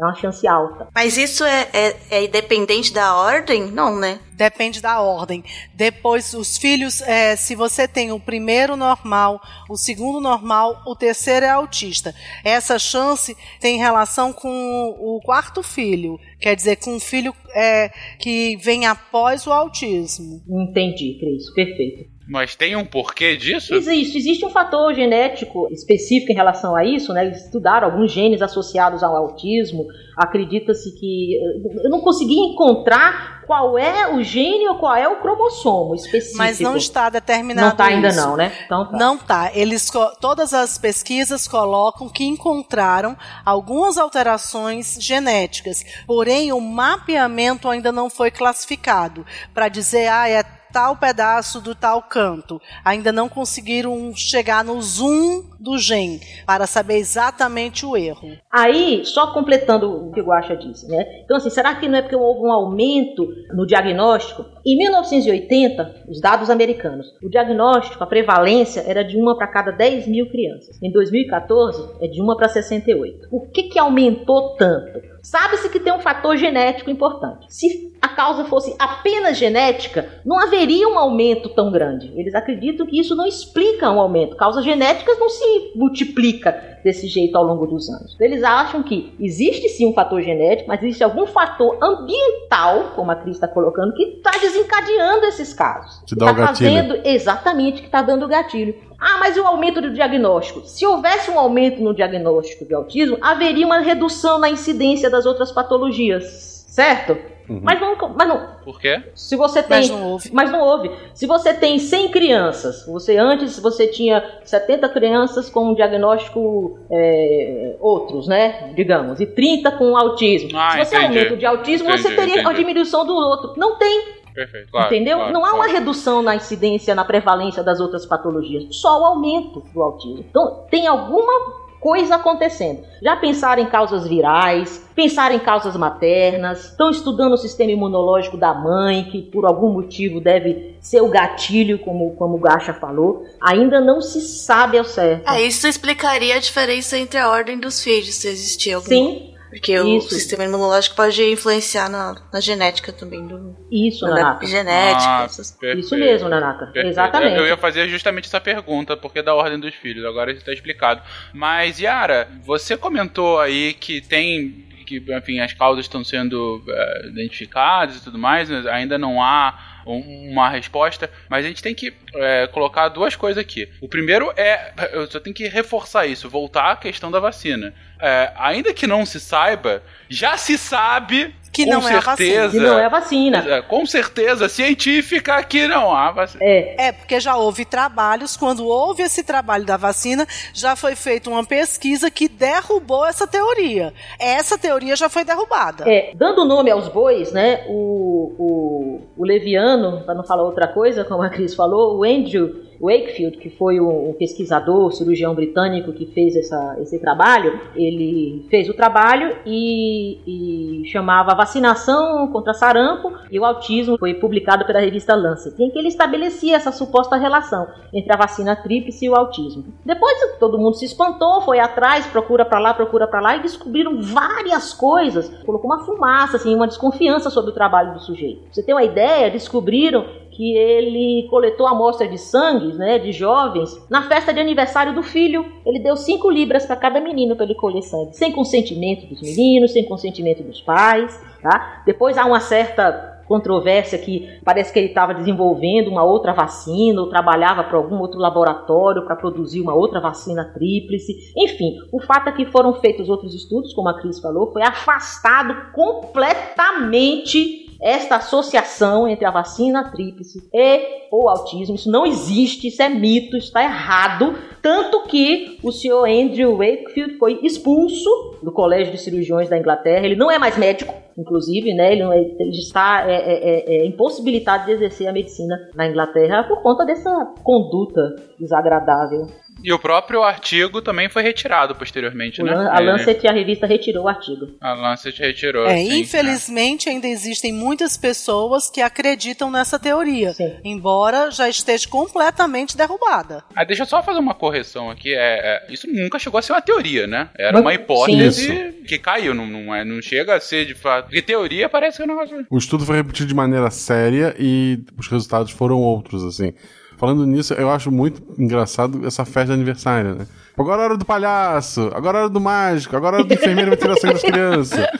É uma chance alta. Mas isso é, é, é independente da ordem? Não, né? Depende da ordem. Depois, os filhos, é, se você tem o primeiro normal, o segundo normal, o terceiro é autista. Essa chance tem relação com o quarto filho. Quer dizer, com um filho é, que vem após o autismo. Entendi, Cris. Perfeito. Mas tem um porquê disso? Existe, existe um fator genético específico em relação a isso, né? Eles estudaram alguns genes associados ao autismo. Acredita-se que. Eu não consegui encontrar qual é o gene ou qual é o cromossomo específico. Mas não está determinado. Não está ainda isso. não, né? Então tá. Não está. Eles todas as pesquisas colocam que encontraram algumas alterações genéticas, porém o mapeamento ainda não foi classificado para dizer ah é tal pedaço do tal canto. Ainda não conseguiram chegar no zoom do gen para saber exatamente o erro. Aí, só completando o que o disse, né? Então, assim, será que não é porque houve um aumento no diagnóstico? Em 1980, os dados americanos, o diagnóstico, a prevalência era de uma para cada 10 mil crianças. Em 2014, é de uma para 68. Por que, que aumentou tanto? Sabe-se que tem um fator genético importante. Se a causa fosse apenas genética, não haveria um aumento tão grande. Eles acreditam que isso não explica um aumento. Causas genéticas não se multiplica desse jeito ao longo dos anos. Eles acham que existe sim um fator genético, mas existe algum fator ambiental, como a Cris está colocando, que está desencadeando esses casos. Te dá o Está gatilho. fazendo exatamente que está dando gatilho. Ah, mas e o aumento do diagnóstico? Se houvesse um aumento no diagnóstico de autismo, haveria uma redução na incidência das outras patologias, certo? Mas não, mas não. Por quê? Se você tem, Mas não houve. mas não houve. Se você tem 100 crianças, você antes você tinha 70 crianças com um diagnóstico é, outros, né? Digamos, e 30 com autismo. Ah, Se você entendi. aumenta o de autismo, você Entendi, teria a entendi. diminuição do outro. Não tem. Perfeito, claro. Entendeu? claro, não há uma claro. redução na incidência, na prevalência das outras patologias, só o aumento do autismo. Então, tem alguma coisa acontecendo. Já pensaram em causas virais, pensaram em causas maternas, estão estudando o sistema imunológico da mãe, que por algum motivo deve ser o gatilho, como, como o Gacha falou. Ainda não se sabe ao certo. Ah, isso explicaria a diferença entre a ordem dos filhos, se existir algum. Sim, Porque o Isso. sistema imunológico pode influenciar na, na genética também, do, isso, na Nanaka. epigenética. Ah, essas-. Isso mesmo, Nanaka. Perfeito. Exatamente. Eu, eu ia fazer justamente essa pergunta, porque da ordem dos filhos, agora está explicado. Mas, Yara, você comentou aí que tem. que, enfim, as causas estão sendo eh, identificadas e tudo mais, mas ainda não há uma resposta, mas a gente tem que eh, colocar duas coisas aqui. O primeiro é, eu só tenho que reforçar isso, voltar à questão da vacina. Eh, ainda que não se saiba, já se sabe Que com não é a vacina. certeza, Que não é a vacina. é, com certeza científica que não há vacina. É, É, porque já houve trabalhos, quando houve esse trabalho da vacina, já foi feita uma pesquisa que derrubou essa teoria. Essa teoria já foi derrubada. É, dando nome aos bois, né? O, o, o Leviano, para não falar outra coisa, como a Cris falou, o Andrew Wakefield, que foi um, um pesquisador, cirurgião britânico que fez essa, esse trabalho, ele fez o trabalho e, e chamava Vacinação contra Sarampo e o Autismo, foi publicado pela revista Lancet, em que ele estabelecia essa suposta relação entre a vacina tríplice e o autismo. Depois todo mundo se espantou, foi atrás, procura para lá, procura para lá e descobriram várias coisas. Colocou uma fumaça, assim, uma desconfiança sobre o trabalho do sujeito. Você ter uma ideia, descobriram que ele coletou amostra de sangue, né, de jovens, na festa de aniversário do filho. Ele deu 5 libras para cada menino para ele colher sangue, sem consentimento dos meninos, sem consentimento dos pais, tá? Depois há uma certa controvérsia que parece que ele estava desenvolvendo uma outra vacina ou trabalhava para algum outro laboratório para produzir uma outra vacina tríplice. Enfim, o fato é que foram feitos outros estudos, como a Cris falou, foi afastado completamente esta associação entre a vacina tríplice e o autismo. Isso não existe, isso é mito, está errado. Tanto que o senhor Andrew Wakefield foi expulso do Colégio de Cirurgiões da Inglaterra. Ele não é mais médico, inclusive, né? Ele, é- ele está é, é, é, é impossibilitado de exercer a medicina na Inglaterra por conta dessa conduta desagradável. E o próprio artigo também foi retirado posteriormente, O né? A Lancet e a revista retirou o artigo. A Lancet retirou. É, sim. infelizmente ainda existem muitas pessoas que acreditam nessa teoria, embora já esteja completamente derrubada. Ah, deixa eu só fazer uma correção aqui. É, é, isso nunca chegou a ser uma teoria, né? Era Mas- uma hipótese Sim. que caiu, não, não, é, não chega a ser de fato. Porque teoria parece que é um negócio. O estudo foi repetido de maneira séria e os resultados foram outros, assim. Falando nisso, eu acho muito engraçado essa festa de aniversário, né? Agora é hora do palhaço, agora é hora do mágico, agora é hora do enfermeiro vai tirar sangue das crianças. (laughs)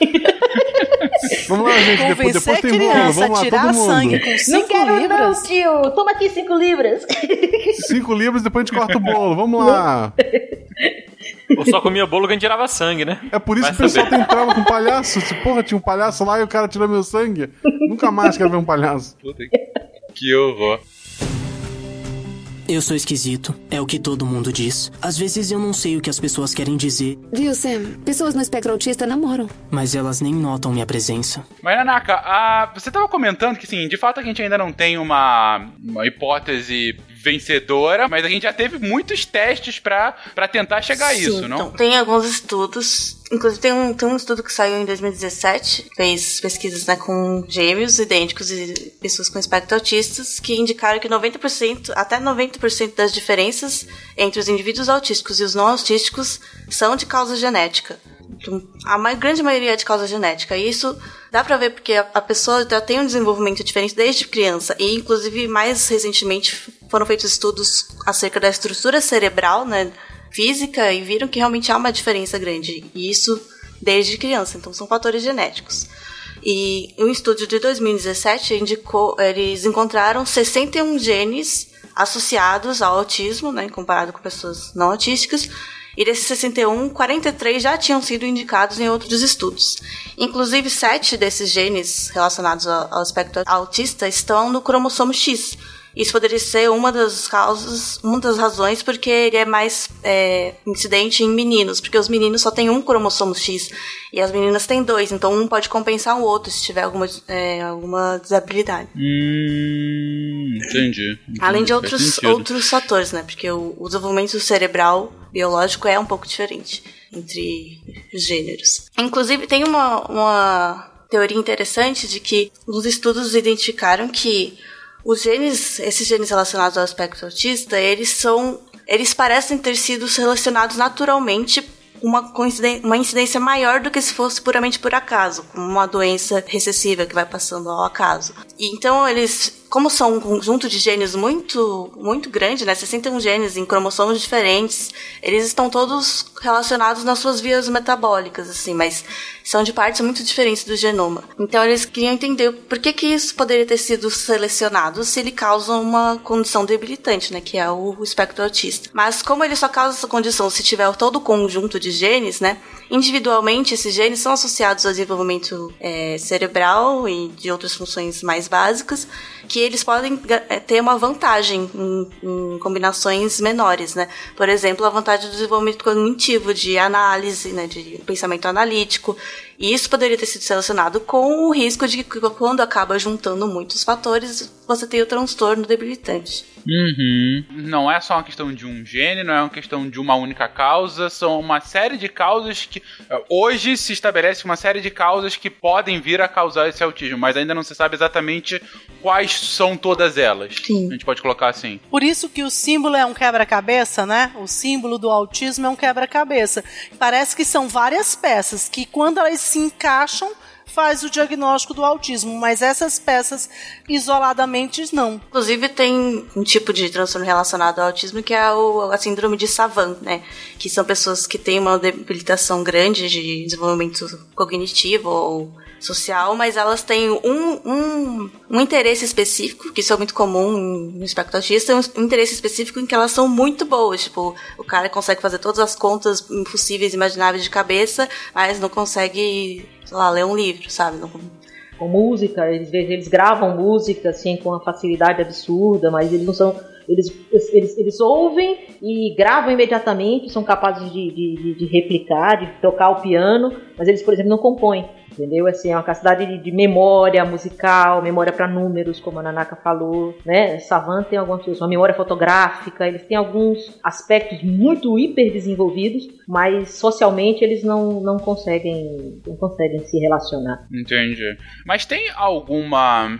Vamos lá, gente, depois, depois tem bolo, vamos lá, tirar todo mundo. sangue com Não cinco quero libras. não, tio. Toma aqui cinco libras. Cinco libras, depois a gente corta o bolo, vamos lá. Eu só comia bolo que a gente tirava sangue, né? É por isso Vai que o pessoal saber. tem trauma com palhaço. Se, porra, tinha um palhaço lá e o cara tirou meu sangue. Nunca mais quero ver um palhaço. Que horror. Eu sou esquisito, é o que todo mundo diz. Às vezes eu não sei o que as pessoas querem dizer, Viu, Sam? Pessoas no espectro autista namoram. mas elas nem notam minha presença. Mas, Nanaka, a- você tava comentando que, sim, de fato a gente ainda não tem uma, uma hipótese vencedora, mas a gente já teve muitos testes pra, pra tentar chegar a Sim, isso, não? Então, tem alguns estudos. Inclusive, tem um, tem um estudo que saiu em 2017, fez pesquisas né, com gêmeos idênticos e pessoas com espectro autistas, que indicaram que 90%, até 90% das diferenças entre os indivíduos autísticos e os não autísticos são de causa genética. Então, a ma- grande maioria é de causa genética. E isso dá pra ver porque a, a pessoa já tem um desenvolvimento diferente desde criança. E, inclusive, mais recentemente foram feitos estudos acerca da estrutura cerebral, né? Física, e viram que realmente há uma diferença grande. E isso desde criança. Então, são fatores genéticos. E um estudo de 2017 indicou, eles encontraram 61 genes associados ao autismo, né, comparado com pessoas não autísticas. E desses 61, 43 já tinham sido indicados em outros estudos. Inclusive, sete desses genes relacionados ao espectro autista estão no cromossomo X. Isso poderia ser uma das causas, uma das razões porque ele é mais é, incidente em meninos, porque os meninos só têm um cromossomo X e as meninas têm dois, então um pode compensar o outro se tiver alguma, é, alguma desabilidade. Hum, entendi. Além de outros, sentido. outros fatores, né? Porque o, o desenvolvimento cerebral biológico é um pouco diferente entre os gêneros. Inclusive, tem uma, uma teoria interessante de que os estudos identificaram que os genes, esses genes relacionados ao espectro autista, eles são. Eles parecem ter sido relacionados naturalmente uma, uma incidência maior do que se fosse puramente por acaso, como uma doença recessiva que vai passando ao acaso. E então eles, como são um conjunto de genes muito muito grande, né, 61 genes em cromossomos diferentes, eles estão todos relacionados nas suas vias metabólicas, assim, mas são de partes muito diferentes do genoma. Então eles queriam entender por que, que isso poderia ter sido selecionado se ele causa uma condição debilitante, né, que é o, espectro autista. Mas como ele só causa essa condição se tiver todo o conjunto de genes, né, individualmente esses genes são associados ao desenvolvimento é, cerebral e de outras funções mais básicas, que eles podem é, ter uma vantagem em, em combinações menores, né? Por exemplo, a vantagem do desenvolvimento cognitivo, de análise, né, de pensamento analítico. E isso poderia ter sido selecionado com o risco de que quando acaba juntando muitos fatores, você tem o transtorno debilitante. Uhum. Não é só uma questão de um gene, não é uma questão de uma única causa, são uma série de causas que. eh, Hoje se estabelece uma série de causas que podem vir a causar esse autismo, mas ainda não se sabe exatamente quais são todas elas. Sim. A gente pode colocar assim. Por isso que o símbolo é um quebra-cabeça, né? O símbolo do autismo é um quebra-cabeça. Parece que são várias peças que, quando elas se encaixam, faz o diagnóstico do autismo, mas essas peças isoladamente não. Inclusive tem um tipo de transtorno relacionado ao autismo que é o, a síndrome de Savant, né? Que são pessoas que têm uma debilitação grande de desenvolvimento cognitivo ou social, mas elas têm um, um, um interesse específico, que isso é muito comum no espectro autista, um interesse específico em que elas são muito boas. Tipo, o cara consegue fazer todas as contas impossíveis, imagináveis de cabeça, mas não consegue, sei lá, ler um livro, sabe? Não, com música, eles, eles gravam música assim com uma facilidade absurda, mas eles não são eles, eles, eles ouvem e gravam imediatamente, são capazes de, de, de, replicar, de tocar o piano, mas eles, por exemplo, não compõem. Entendeu? Assim, é uma capacidade de, de memória musical, memória para números, como a Nanaka falou, né? Savan tem algumas coisas, uma memória fotográfica, eles têm alguns aspectos muito hiper desenvolvidos, mas socialmente eles não, não conseguem não conseguem se relacionar. Entendi. Mas tem alguma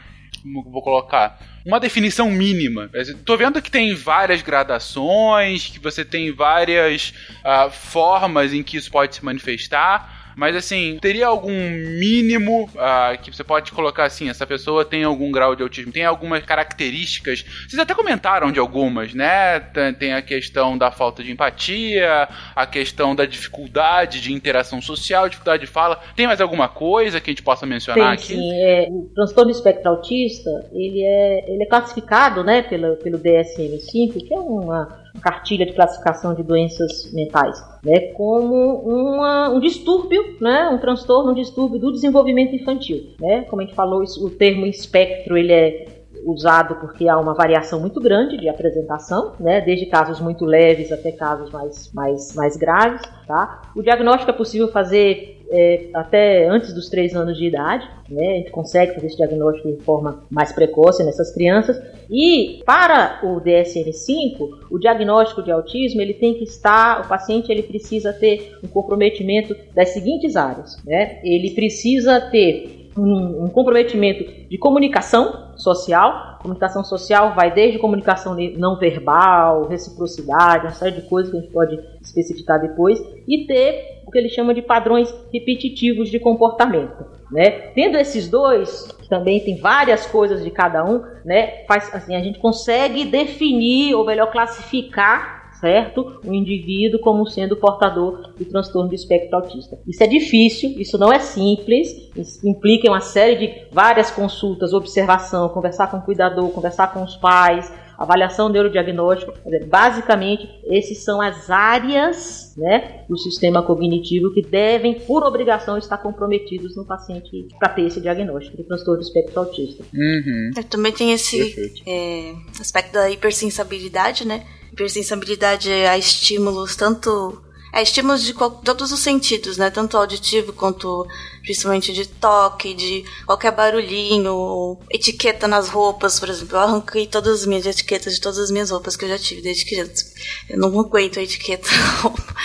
vou colocar? Uma definição mínima. Estou vendo que tem várias gradações, que você tem várias uh, formas em que isso pode se manifestar. Mas assim, teria algum mínimo uh, que você pode colocar assim, essa pessoa tem algum grau de autismo, tem algumas características. Vocês até comentaram de algumas, né? Tem a questão da falta de empatia, a questão da dificuldade de interação social, dificuldade de fala. Tem mais alguma coisa que a gente possa mencionar tem, aqui? Sim, é, o transtorno espectro autista, ele é, ele é classificado, né, pelo, pelo DSM-5, que é uma cartilha de classificação de doenças mentais, né, como uma, um distúrbio, né, um transtorno, um distúrbio do desenvolvimento infantil, né, como a gente falou, o termo espectro ele é usado porque há uma variação muito grande de apresentação, né, desde casos muito leves até casos mais, mais, mais graves, tá? O diagnóstico é possível fazer é, até antes dos três anos de idade, né? A gente consegue fazer esse diagnóstico de forma mais precoce nessas crianças. E para o DSM-5, o diagnóstico de autismo ele tem que estar, o paciente ele precisa ter um comprometimento das seguintes áreas, né? Ele precisa ter um, um comprometimento de comunicação social. Comunicação social vai desde comunicação não verbal, reciprocidade, uma série de coisas que a gente pode especificar depois, e ter o que ele chama de padrões repetitivos de comportamento. Né? Tendo esses dois, também tem várias coisas de cada um, né? Faz, assim, a gente consegue definir, ou melhor, classificar certo? O indivíduo como sendo portador do transtorno do espectro autista. Isso é difícil, isso não é simples, isso implica uma série de várias consultas, observação, conversar com o cuidador, conversar com os pais, avaliação neurodiagnóstico. Basicamente, esses são as áreas né, do sistema cognitivo que devem, por obrigação, estar comprometidos no paciente para ter esse diagnóstico do transtorno do espectro autista. Uhum. Também tem esse é, aspecto da hipersensibilidade, né? hipersensibilidade a estímulos, tanto. É, estímulos de todos os sentidos, né? Tanto auditivo quanto principalmente de toque, de qualquer barulhinho, etiqueta nas roupas, por exemplo. Eu arranquei todas as minhas etiquetas de todas as minhas roupas que eu já tive desde criança. Eu não aguento a etiqueta na roupa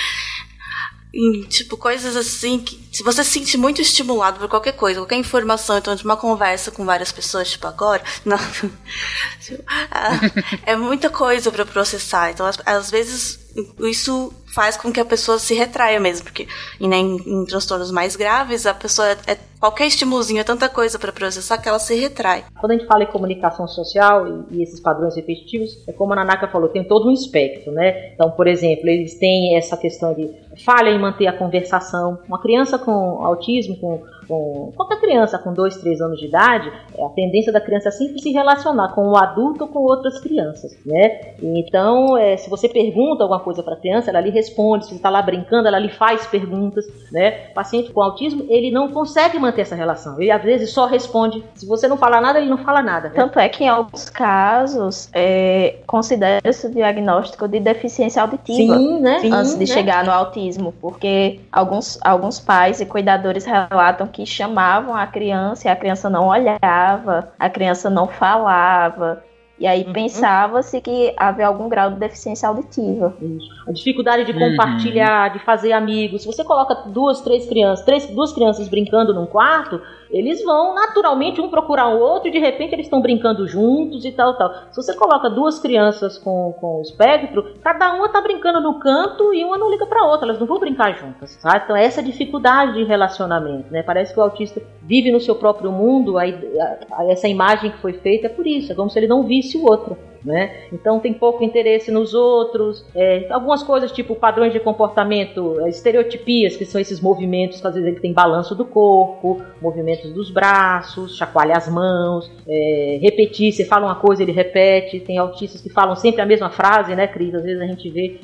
em, tipo, coisas assim que. Se você se sente muito estimulado por qualquer coisa, qualquer informação, então, de uma conversa com várias pessoas, tipo, agora. (laughs) Não. (laughs) É muita coisa para processar. Então, às, vezes, isso faz com que a pessoa se retraia mesmo, porque né, em, em transtornos mais graves, a pessoa é, é qualquer estímulozinho, é tanta coisa para processar que ela se retrai. Quando a gente fala em comunicação social e, e, esses padrões repetitivos, é como a Nanaka falou, tem todo um espectro, né? Então, por exemplo, eles têm essa questão de falha em manter a conversação. Uma criança com autismo, com com qualquer criança com 2, 3 anos de idade, a tendência da criança é sempre se relacionar com o adulto ou com outras crianças, né? Então, é, se você pergunta alguma coisa para a criança, ela lhe responde, se você está lá brincando, ela lhe faz perguntas, né? O paciente com autismo, ele não consegue manter essa relação, ele às vezes só responde, se você não falar nada, ele não fala nada. Né? Tanto é que em alguns casos, é, considera-se o diagnóstico de deficiência auditiva Sim, né? antes Sim, de né? chegar no autismo, porque alguns, alguns pais e cuidadores relatam que chamavam a criança e a criança não olhava, a criança não falava. E aí uhum. pensava-se que havia algum grau de deficiência auditiva. Isso. A dificuldade de compartilhar, uhum. de fazer amigos. Se você coloca duas, três crianças, três, duas crianças brincando num quarto, eles vão naturalmente um procurar o outro e de repente eles estão brincando juntos e tal, tal. Se você coloca duas crianças com, com espectro, cada uma está brincando no canto e uma não liga para outra, elas não vão brincar juntas, tá? Então essa dificuldade de relacionamento, né? Parece que o autista vive no seu próprio mundo, aí, essa imagem que foi feita é por isso, é como se ele não visse o outro. Né? Então tem pouco interesse nos outros, é, algumas coisas tipo padrões de comportamento, é, estereotipias, que são esses movimentos que às vezes ele tem balanço do corpo, movimentos dos braços, chacoalha as mãos, é, repetir, você fala uma coisa, ele repete, tem autistas que falam sempre a mesma frase, né, Cris? Às vezes a gente vê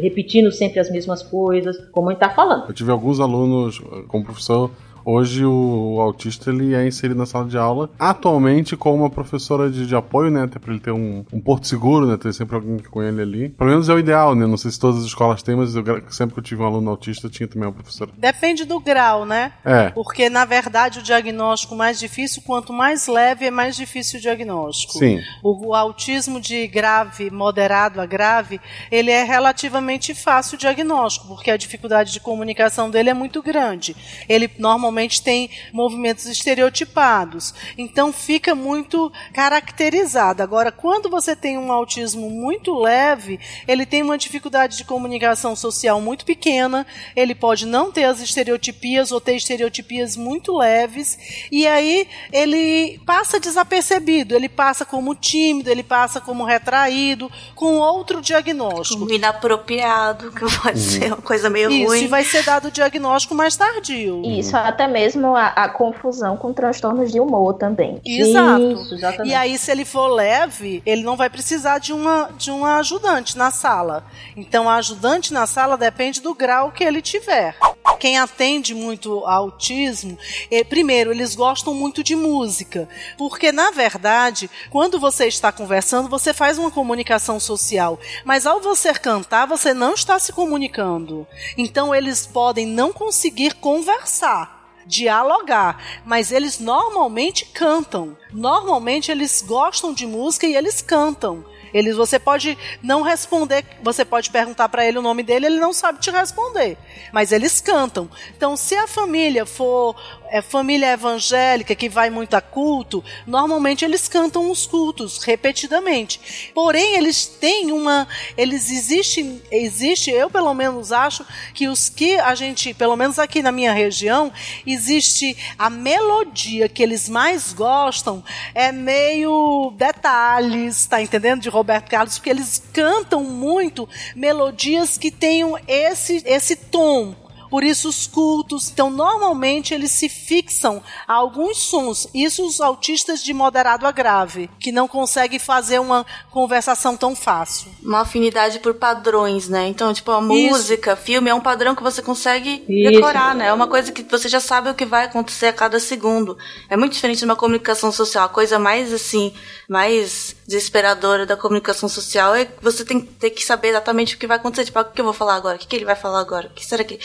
repetindo sempre as mesmas coisas, como a gente tá falando. Eu tive alguns alunos como professor Hoje o, autista ele é inserido na sala de aula, atualmente com uma professora de, de apoio, né? Até pra ele ter um, um porto seguro, né? Ter sempre alguém com ele ali. Pelo menos é o ideal, né? Não sei se todas as escolas têm, mas eu, sempre que eu tive um aluno autista, tinha também uma professora. Depende do grau, né? É. Porque, na verdade, o diagnóstico mais difícil, quanto mais leve, é mais difícil o diagnóstico. Sim. O, o autismo de grave, moderado a grave, ele é relativamente fácil o diagnóstico, porque a dificuldade de comunicação dele é muito grande. Ele normalmente tem movimentos estereotipados. Então fica muito caracterizado. Agora, quando você tem um autismo muito leve, ele tem uma dificuldade de comunicação social muito pequena, ele pode não ter as estereotipias ou ter estereotipias muito leves, e aí ele passa desapercebido, ele passa como tímido, ele passa como retraído, com outro diagnóstico. Inapropriado, que pode uhum. ser uma coisa meio Isso, ruim. Isso, e vai ser dado o diagnóstico mais tardio. Isso, até mesmo a, a confusão com transtornos de humor também. Exato. Isso, e aí, se ele for leve, ele não vai precisar de uma, de uma ajudante na sala. Então, a ajudante na sala depende do grau que ele tiver. Quem atende muito autismo, é, primeiro, eles gostam muito de música. Porque, na verdade, quando você está conversando, você faz uma comunicação social. Mas ao você cantar, você não está se comunicando. Então, eles podem não conseguir conversar dialogar, mas eles normalmente cantam. Normalmente eles gostam de música e eles cantam. Eles, você pode não responder, você pode perguntar para ele o nome dele, ele não sabe te responder, mas eles cantam. Então, se a família for é, família evangélica que vai muito a culto, normalmente eles cantam os cultos repetidamente. Porém, eles têm uma, eles existem, existe, eu pelo menos acho que os que a gente, pelo menos aqui na minha região, existe a melodia que eles mais gostam é meio detalhes, tá entendendo? De Roberto Carlos, porque eles cantam muito melodias que tenham esse, esse tom por isso os cultos, então normalmente eles se fixam a alguns sons. Isso os autistas de moderado a grave, que não conseguem fazer uma conversação tão fácil. Uma afinidade por padrões, né? Então, tipo, a música, Isso. filme é um padrão que você consegue Isso. decorar, né? É uma coisa que você já sabe o que vai acontecer a cada segundo. É muito diferente de uma comunicação social. A coisa mais assim, mais desesperadora da comunicação social é que você tem, ter que saber exatamente o que vai acontecer. Tipo, ah, o que eu vou falar agora? O que, que ele vai falar agora? O que será que.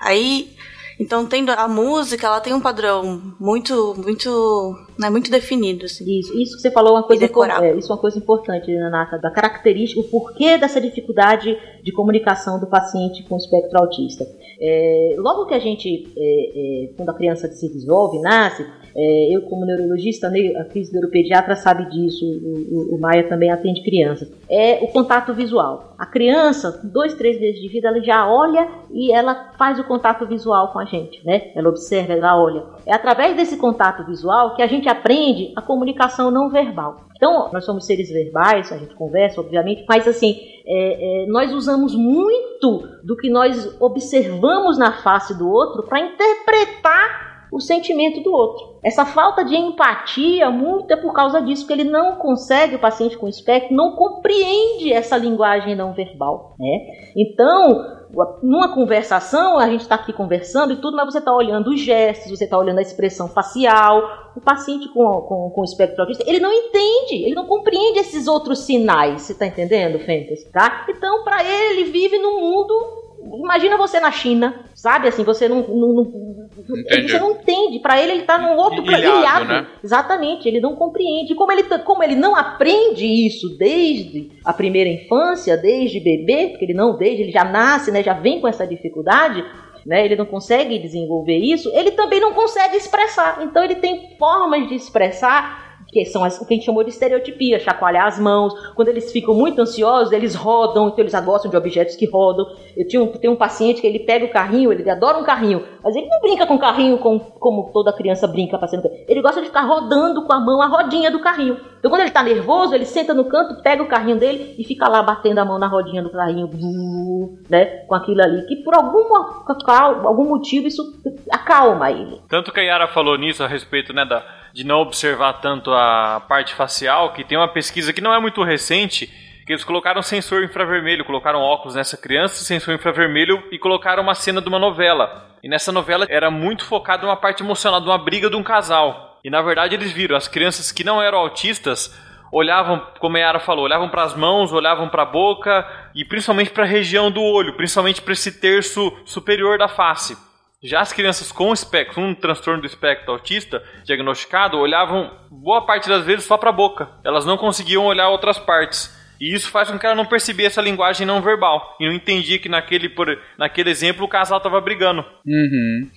Aí, então tendo a música, ela tem um padrão muito, muito, né, muito definido, assim. Isso, isso que você falou é uma coisa é, isso é uma coisa importante, Renata, da característica, o porquê dessa dificuldade de comunicação do paciente com espectro autista. É, logo que a gente, é, é quando a criança se desenvolve, nasce, é, eu, como neurologista, a Cris neuropediatra sabe disso, o, o, o, Maia também atende crianças. É o contato visual. A criança, dois, três meses de vida, ela já olha e ela faz o contato visual com a gente, né? Ela observa, ela olha. É através desse contato visual que a gente aprende a comunicação não verbal. Então, nós somos seres verbais, a gente conversa, obviamente, mas assim, é, é, nós usamos muito do que nós observamos na face do outro para interpretar o sentimento do outro. Essa falta de empatia, muito é por causa disso, que ele não consegue, o paciente com espectro, não compreende essa linguagem não verbal. Né? Então, numa conversação, a gente está aqui conversando e tudo, mas você está olhando os gestos, você está olhando a expressão facial. O paciente com, com, com espectro autista, ele não entende, ele não compreende esses outros sinais. Você está entendendo, Fentes? Tá? Então, para ele, ele vive num mundo Imagina você na China, sabe? Assim, você não, não, não você não entende. Para ele, ele tá num outro ilhado, ilhado. Né? Exatamente, ele não compreende. Como ele, como ele não aprende isso desde a primeira infância, desde bebê, porque ele não desde, ele já nasce, né? Já vem com essa dificuldade. Né, ele não consegue desenvolver isso, ele também não consegue expressar. Então ele tem formas de expressar que são as, o que a gente chamou de estereotipia, chacoalhar as mãos. Quando eles ficam muito ansiosos, eles rodam, então eles gostam de objetos que rodam. Eu tinha um, tenho um paciente que ele pega o carrinho, ele adora um carrinho, mas ele não brinca com carrinho com, como toda criança brinca passeando. Ele gosta de ficar rodando com a mão a rodinha do carrinho. Então quando ele está nervoso, ele senta no canto, pega o carrinho dele e fica lá batendo a mão na rodinha do carrinho, né, com aquilo ali, que por alguma, algum motivo isso acalma ele. Tanto que a Yara falou nisso a respeito, né, da de não observar tanto a parte facial, que tem uma pesquisa que não é muito recente, que eles colocaram sensor infravermelho, colocaram óculos nessa criança, sensor infravermelho e colocaram uma cena de uma novela. E nessa novela era muito focado numa parte emocional, de uma briga de um casal. E na verdade eles viram as crianças que não eram autistas olhavam, como a Yara falou, olhavam para as mãos, olhavam para a boca e principalmente para a região do olho, principalmente para esse terço superior da face. Já as crianças com espectro, um transtorno do espectro autista diagnosticado, olhavam boa parte das vezes só para a boca. Elas não conseguiam olhar outras partes. E isso faz com que ela não percebesse essa linguagem não verbal. E não entendia que naquele, por, naquele exemplo o casal tava brigando. Uhum.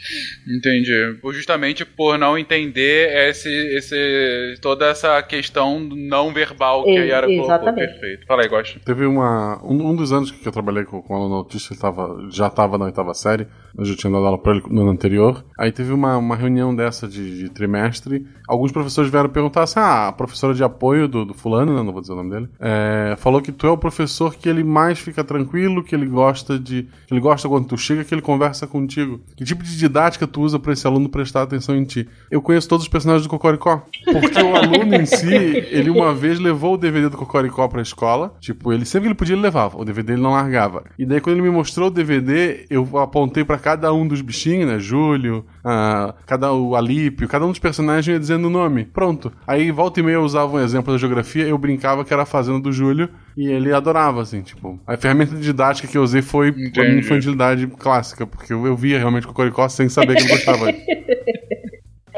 Entendi. Justamente por não entender esse, esse, toda essa questão não verbal que E- a Yara colocou. exatamente. Perfeito. Fala aí, Gosta. Teve uma. Um, um dos anos que eu trabalhei com, com o aluno autista, ele tava, já estava na oitava série, eu já tinha dado aula pra ele no ano anterior. Aí teve uma, uma reunião dessa de, de trimestre. Alguns professores vieram perguntar assim: ah, a professora de apoio do, do fulano, né, não vou dizer o nome dele, é, falou que tu é o professor que ele mais fica tranquilo, que ele gosta de. ele gosta quando tu chega, que ele conversa contigo. Que tipo de didática tu usa pra esse aluno prestar atenção em ti? Eu conheço todos os personagens do Cocoricó. Porque o aluno em si, ele uma vez levou o DVD do Cocoricó pra escola. Tipo, ele sempre que ele podia, ele levava. O DVD ele não largava. E daí, quando ele me mostrou o DVD, eu apontei pra cada um dos bichinhos, né? Júlio, ah, cada, o Alípio, cada um dos personagens ia dizendo o nome. Pronto. Aí, volta e meia, eu usava um exemplo da geografia, eu brincava que era a fazenda do Júlio. E ele adorava, assim, tipo. A ferramenta didática que eu usei foi Entendi. minha infantilidade clássica, porque eu, eu via realmente o Cocoricó sem saber que ele gostava. (laughs)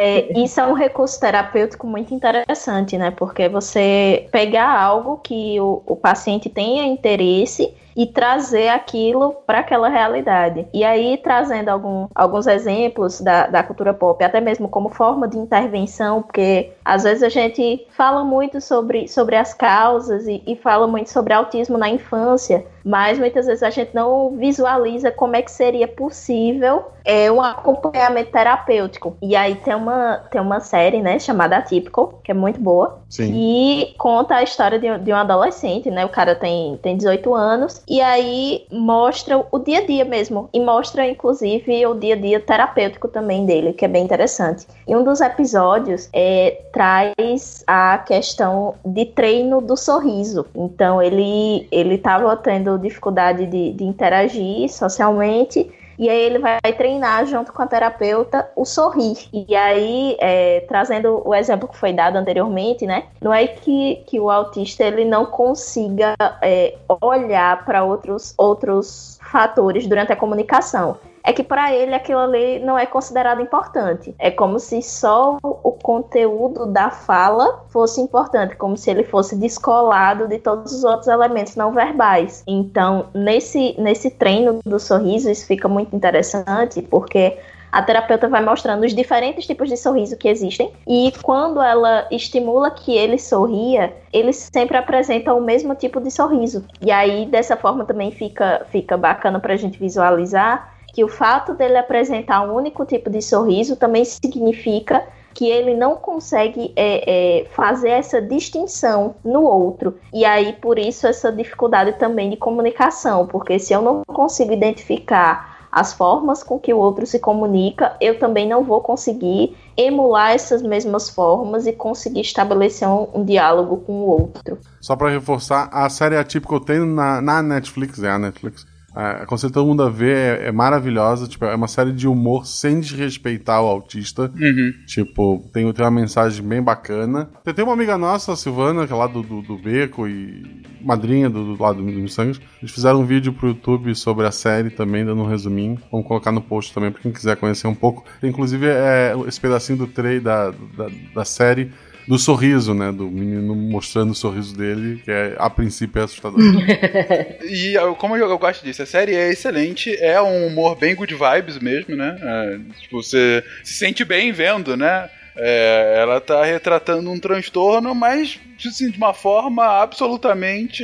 É, isso é um recurso terapêutico muito interessante, né? Porque você pegar algo que o, o paciente tenha interesse e trazer aquilo para aquela realidade. E aí, trazendo algum, alguns exemplos da, da cultura pop, até mesmo como forma de intervenção, porque às vezes a gente fala muito sobre, sobre as causas e, e fala muito sobre autismo na infância, mas muitas vezes a gente não visualiza como é que seria possível é, um acompanhamento terapêutico. E aí tem uma, tem uma série, né, chamada Atypical, que é muito boa, Sim. e conta a história de, um- de um adolescente, né? O cara tem, tem 18 anos, e aí mostra o dia a dia mesmo. E mostra, inclusive, o dia a dia terapêutico também dele, que é bem interessante. E um dos episódios é, traz a questão de treino do sorriso. Então ele ele estava tendo dificuldade de, de interagir socialmente. E aí ele vai treinar junto com a terapeuta o sorrir. E aí, é, trazendo o exemplo que foi dado anteriormente, né? Não é que, que o autista ele não consiga é, olhar para outros, outros fatores durante a comunicação. É que para ele aquilo ali não é considerado importante. É como se só o conteúdo da fala fosse importante, como se ele fosse descolado de todos os outros elementos não verbais. Então, nesse, nesse treino do sorriso, isso fica muito interessante, porque a terapeuta vai mostrando os diferentes tipos de sorriso que existem e quando ela estimula que ele sorria, ele sempre apresenta o mesmo tipo de sorriso. E aí dessa forma também fica fica bacana pra gente visualizar que o fato dele apresentar um único tipo de sorriso também significa que ele não consegue é, é, fazer essa distinção no outro. E aí, por isso, essa dificuldade também de comunicação, porque se eu não consigo identificar as formas com que o outro se comunica, eu também não vou conseguir emular essas mesmas formas e conseguir estabelecer um, um diálogo com o outro. Só pra reforçar, a série atípica eu tenho na, na Netflix, é a Netflix. É, aconselho todo mundo a ver, é, é maravilhosa. Tipo, é uma série de humor sem desrespeitar o autista. Uhum. Tipo, tem, tem uma mensagem bem bacana. Tem, tem uma amiga nossa, a Silvana, que é lá do, do, do Beco e madrinha do, do lado do Missangas. Eles fizeram um vídeo pro YouTube sobre a série também, dando um resuminho. Vamos colocar no post também pra quem quiser conhecer um pouco. Inclusive, é, esse pedacinho do trailer da, da, da série do sorriso, né? Do menino mostrando o sorriso dele, que é, a princípio é assustador. (laughs) E eu- como eu, eu gosto disso, a série é excelente, é um humor bem good vibes mesmo, né? É, tipo, você se sente bem vendo, né? É, ela tá retratando um transtorno, mas assim, de uma forma absolutamente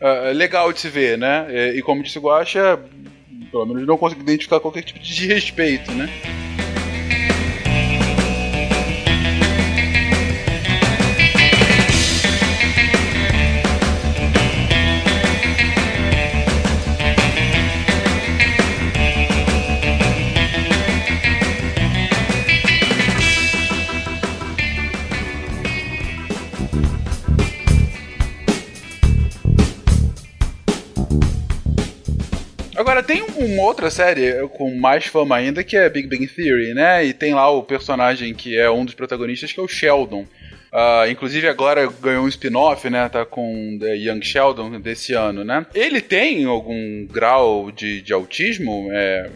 ah, legal de se ver, né? E, e como disse o Guaxa, pelo menos não consigo identificar qualquer tipo de (laughs) desrespeito, né? Agora, tem uma outra série com mais fama ainda que é Big Bang Theory, né? E tem lá o personagem que é um dos protagonistas, que é o Sheldon. Uh, inclusive agora ganhou um spin-off, né? Tá com The Young Sheldon desse ano, né? Ele tem algum grau de, de autismo? É,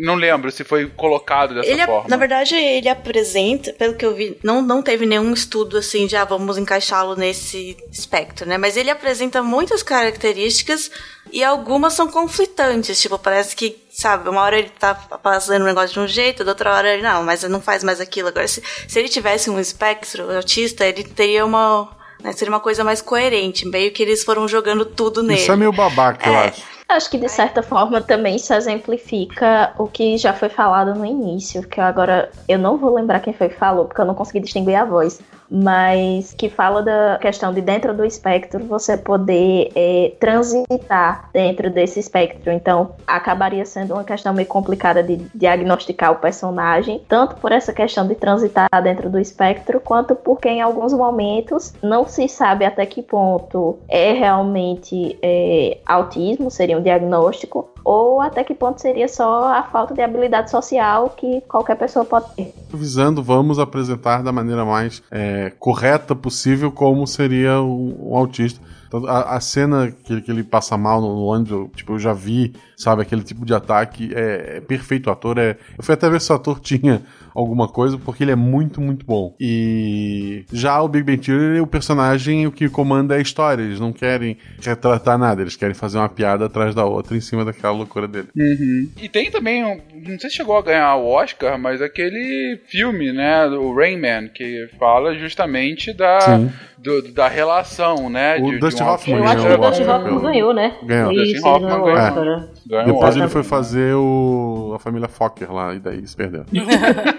não lembro se foi colocado dessa ele, forma. Na verdade, ele apresenta, pelo que eu vi, não, não teve nenhum estudo assim de ah, vamos encaixá-lo nesse espectro, né? Mas ele apresenta muitas características e algumas são conflitantes. Tipo, parece que, sabe, uma hora ele tá fazendo um negócio de um jeito, da outra hora ele não, mas ele não faz mais aquilo. Agora, se, se ele tivesse um espectro autista, ele teria uma. Né, seria uma coisa mais coerente. Meio que eles foram jogando tudo nele. Isso é meio babaca, É. eu acho. Acho que de certa forma também isso exemplifica o que já foi falado no início, que agora eu não vou lembrar quem foi que falou, porque eu não consegui distinguir a voz, mas que fala da questão de dentro do espectro você poder é, transitar dentro desse espectro. Então acabaria sendo uma questão meio complicada de diagnosticar o personagem, tanto por essa questão de transitar dentro do espectro, quanto porque em alguns momentos não se sabe até que ponto é realmente é, autismo, seria um diagnóstico, ou até que ponto seria só a falta de habilidade social que qualquer pessoa pode ter. Avisando, vamos apresentar da maneira mais é, correta possível como seria o, o autista. Então, a, a cena que, que ele passa mal no, no ônibus, tipo, eu já vi, sabe, aquele tipo de ataque, é, é perfeito. O ator é. Eu fui até ver se o ator (laughs) tinha alguma coisa, porque ele é muito, muito bom. E já o Big Bang Theory, o personagem, o que comanda é a história. Eles não querem retratar nada, eles querem fazer uma piada atrás da outra em cima daquela loucura dele. Uhum. E tem também, um- não sei se chegou a ganhar o Oscar, mas aquele filme, né, o Rain Man, que fala justamente da, Sim. do- da relação, né? O de, de Dustin um Hoffman Eu acho que o ganhou Dustin Hoffman pelo- ganhou, né? Ganhou. Isso, Hoffman ganhou o ganhou. Oscar? Ganhou Depois ele foi fazer o a família Fokker lá, e daí se perdeu. (laughs)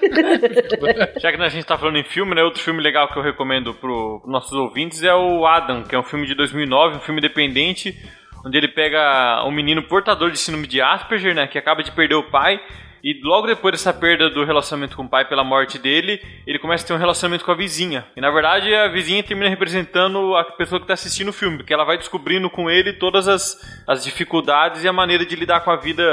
(laughs) Já que a gente tá falando em filme, né? Outro filme legal que eu recomendo pro, pros nossos ouvintes é o Adam, que é um filme de 2009, um filme independente, onde ele pega um menino portador de síndrome de Asperger, né? Que acaba de perder o pai. E logo depois dessa perda do relacionamento com o pai pela morte dele, ele começa a ter um relacionamento com a vizinha. E na verdade a vizinha termina representando a pessoa que está assistindo o filme, porque ela vai descobrindo com ele todas as, as dificuldades e a maneira de lidar com a vida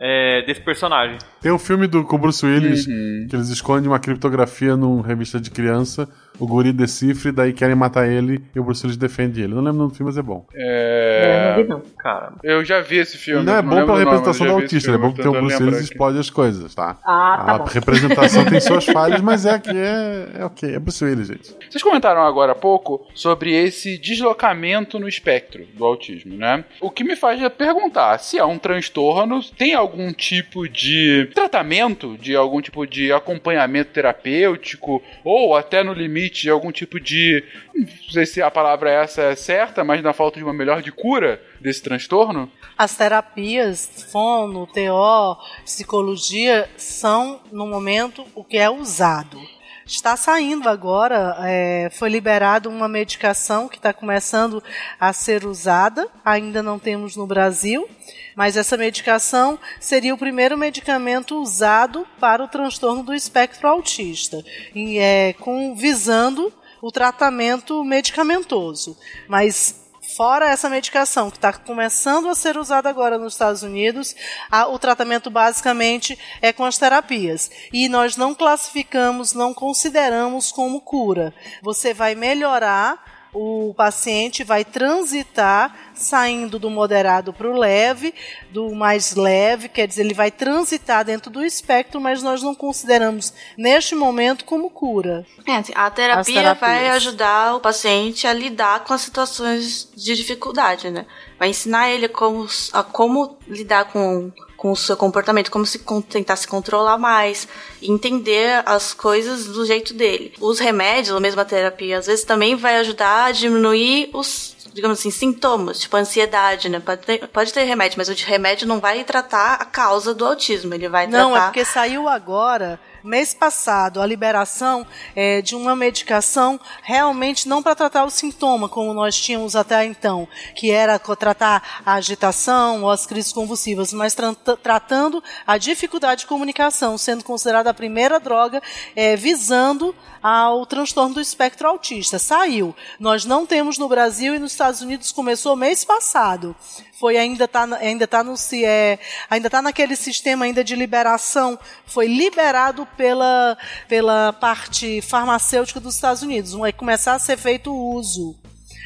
é, desse personagem. Tem um filme do, com o Bruce Willis que eles escondem uma criptografia numa revista de criança, o guri decifra e daí querem matar ele e o Bruce Willis defende ele. Não lembro do filme, mas é bom. É... não vi não. Cara, Eu já vi esse filme. não é bom lembro pela nome, representação mas do autista, é bom porque o Bruce Willis explode as coisas, tá? Ah, tá a bom. representação tem suas (laughs) falhas, mas é que é, é ok, é Bruce Willis, gente. Vocês comentaram agora há pouco sobre esse deslocamento no espectro do autismo, né? O que me faz perguntar se há um transtorno, tem algum tipo de tratamento, de algum tipo de acompanhamento terapêutico, ou até no limite de algum tipo de. Não sei se a palavra essa é certa, mas na falta de uma melhor de cura desse transtorno? As terapias, fono, TO, psicologia, são, no momento, o que é usado. Está saindo agora, é, foi liberada uma medicação que está começando a ser usada, ainda não temos no Brasil, mas essa medicação seria o primeiro medicamento usado para o transtorno do espectro autista, e é, com, visando o tratamento medicamentoso. Mas Fora essa medicação que está começando a ser usada agora nos Estados Unidos, a- o tratamento basicamente é com as terapias. E nós não classificamos, não consideramos como cura. Você vai melhorar, o paciente vai transitar, saindo do moderado para o leve, do mais leve, quer dizer, ele vai transitar dentro do espectro, mas nós não consideramos neste momento como cura. É, assim, a terapia vai ajudar o paciente a lidar com as situações de dificuldade, né? Vai ensinar ele como, a como lidar com, com o seu comportamento, como se tentar se controlar mais, entender as coisas do jeito dele. Os remédios, ou mesmo a terapia, às vezes também vai ajudar a diminuir os digamos assim, sintomas, tipo ansiedade, né? Pode ter, pode ter remédio, mas o de remédio não vai tratar a causa do autismo, ele vai Não, é tratar... porque saiu agora mês passado a liberação é, de uma medicação realmente não para tratar o sintoma, como nós tínhamos até então, que era tratar a agitação ou as crises convulsivas, mas tra tratando a dificuldade de comunicação, sendo considerada a primeira droga é, visando ao transtorno do espectro autista. Saiu. Nós não temos no Brasil e nos Estados Unidos começou mês passado. Foi ainda tá ainda tá no é, ainda tá naquele sistema ainda de liberação. Foi liberado pela pela parte farmacêutica dos Estados Unidos. Vai começar a ser feito o uso.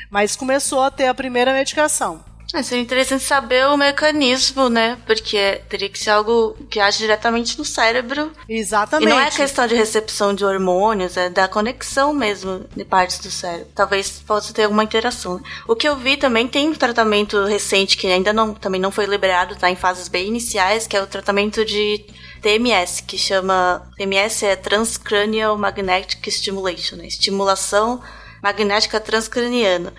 Mas começou a ter a primeira medicação. É, seria interessante saber o mecanismo, né? Porque teria que ser algo que age diretamente no cérebro. Exatamente. E não é questão de recepção de hormônios, é da conexão mesmo de partes do cérebro. Talvez possa ter alguma interação. O que eu vi também tem um tratamento recente que ainda não, também não foi liberado, tá em fases bem iniciais, que é o tratamento de TMS, que chama. TMS é Transcranial Magnetic Stimulation, né? Estimulação magnética transcraniana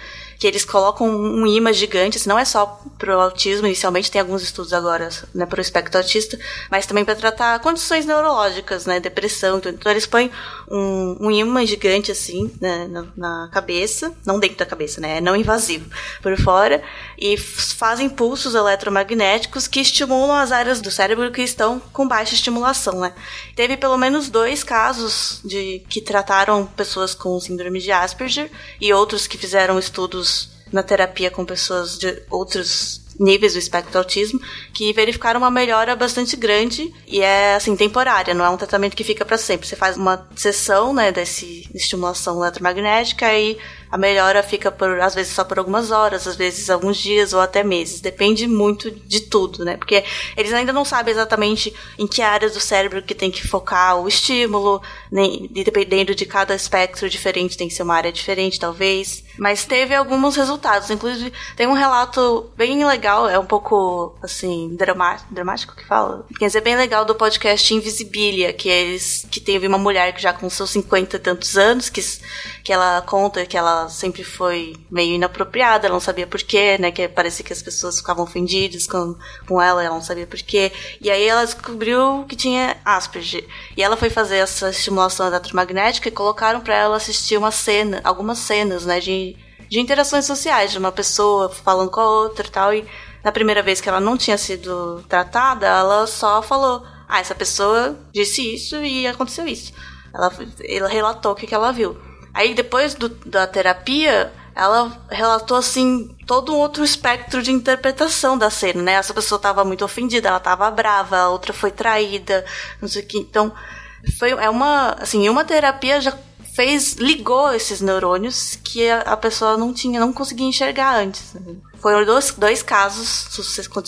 que eles colocam um imã gigante, assim, não é só pro autismo, inicialmente tem alguns estudos agora, né, pro espectro autista, mas também para tratar condições neurológicas, né, depressão, então, então eles põem um, um imã gigante, assim, né, na, na, cabeça, não dentro da cabeça, né, é não invasivo, por fora, e fazem pulsos eletromagnéticos que estimulam as áreas do cérebro que estão com baixa estimulação, né. Teve pelo menos dois casos de que trataram pessoas com síndrome de Asperger e outros que fizeram estudos na terapia com pessoas de outros níveis do espectro do autismo que verificaram uma melhora bastante grande e é assim temporária, não é um tratamento que fica para sempre. Você faz uma sessão, né, desse estimulação eletromagnética e a melhora fica por, às vezes, só por algumas horas, às vezes alguns dias ou até meses. Depende muito de tudo, né? Porque eles ainda não sabem exatamente em que áreas do cérebro que tem que focar o estímulo, nem, dependendo de cada espectro diferente, tem que ser uma área diferente, talvez. Mas teve alguns resultados. Inclusive, tem um relato bem legal, é um pouco, assim, dramático, que fala? Quer dizer, bem legal do podcast Invisibilia, que eles, que teve uma mulher que já com seus 50 e tantos anos, que, que ela conta que ela sempre foi meio inapropriada, ela não sabia porquê, né? Que parecia que as pessoas ficavam ofendidas com, com ela, ela não sabia porquê. E aí ela descobriu que tinha Asperger. E ela foi fazer essa estimulação eletromagnética e colocaram para ela assistir uma cena, algumas cenas, né? De, de interações sociais, de uma pessoa falando com a outra e tal. E na primeira vez que ela não tinha sido tratada, ela só falou: Ah, essa pessoa disse isso e aconteceu isso. Ela, ela relatou o que, que ela viu. Aí depois do, da terapia, ela relatou assim todo um outro espectro de interpretação da cena, né? Essa pessoa estava muito ofendida, ela estava brava, a outra foi traída, não sei o que. Então, foi é uma, assim, uma terapia já fez ligou esses neurônios que a, a pessoa não tinha, não conseguia enxergar antes. Foram dois, dois casos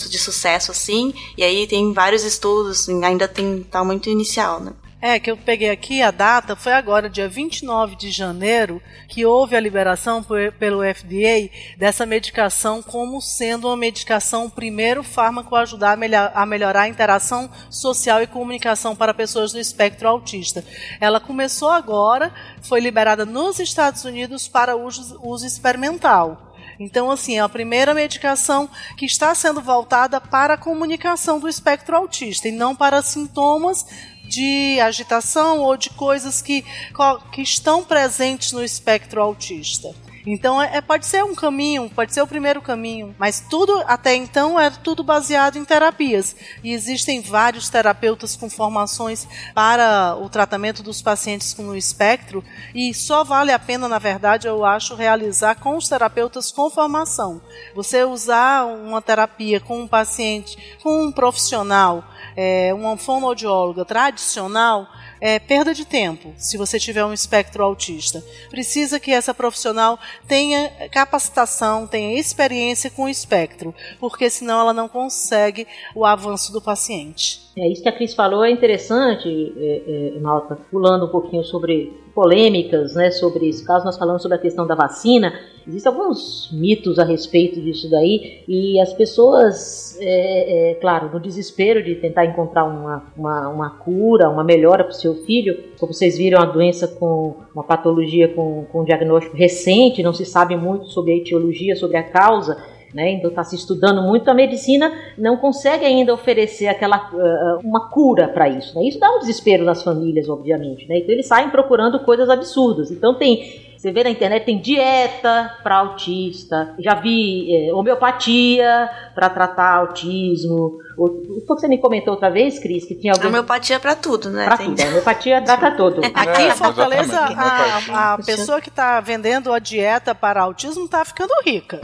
de sucesso assim, e aí tem vários estudos, ainda tem tá muito inicial, né? É, que eu peguei aqui a data, foi agora, dia 29 de janeiro, que houve a liberação por, pelo FDA dessa medicação como sendo uma medicação, o primeiro fármaco a ajudar a, melhor, a melhorar a interação social e comunicação para pessoas do espectro autista. Ela começou agora, foi liberada nos Estados Unidos para uso, uso experimental. Então, assim, é a primeira medicação que está sendo voltada para a comunicação do espectro autista e não para sintomas de agitação ou de coisas que, que estão presentes no espectro autista. Então é, é, pode ser um caminho, pode ser o primeiro caminho, mas tudo até então é tudo baseado em terapias. E existem vários terapeutas com formações para o tratamento dos pacientes com o espectro e só vale a pena, na verdade, eu acho, realizar com os terapeutas com formação. Você usar uma terapia com um paciente, com um profissional, é, uma fonoaudióloga tradicional, é perda de tempo se você tiver um espectro autista. Precisa que essa profissional tenha capacitação, tenha experiência com o espectro, porque senão ela não consegue o avanço do paciente. É, isso que a Cris falou é interessante, é, é, Malta, pulando um pouquinho sobre polêmicas, né, sobre esse caso, nós falamos sobre a questão da vacina, existem alguns mitos a respeito disso daí, e as pessoas, é, é, claro, no desespero de tentar encontrar uma, uma, uma cura, uma melhora para o seu filho, como vocês viram, a doença com uma patologia com, com diagnóstico recente, não se sabe muito sobre a etiologia, sobre a causa, né? Então está se estudando muito. A medicina não consegue ainda oferecer aquela uh, uma cura para isso. Né? Isso dá um desespero nas famílias, obviamente. Né? Então eles saem procurando coisas absurdas. Então tem você vê na internet tem dieta para autista, já vi é, homeopatia para tratar autismo. O, o que você me comentou outra vez, Cris, que tinha algum... Homeopatia para tudo, né? Para tudo, a homeopatia trata tudo. (laughs) Aqui em Fortaleza, a, a pessoa que está vendendo a dieta para autismo está ficando rica.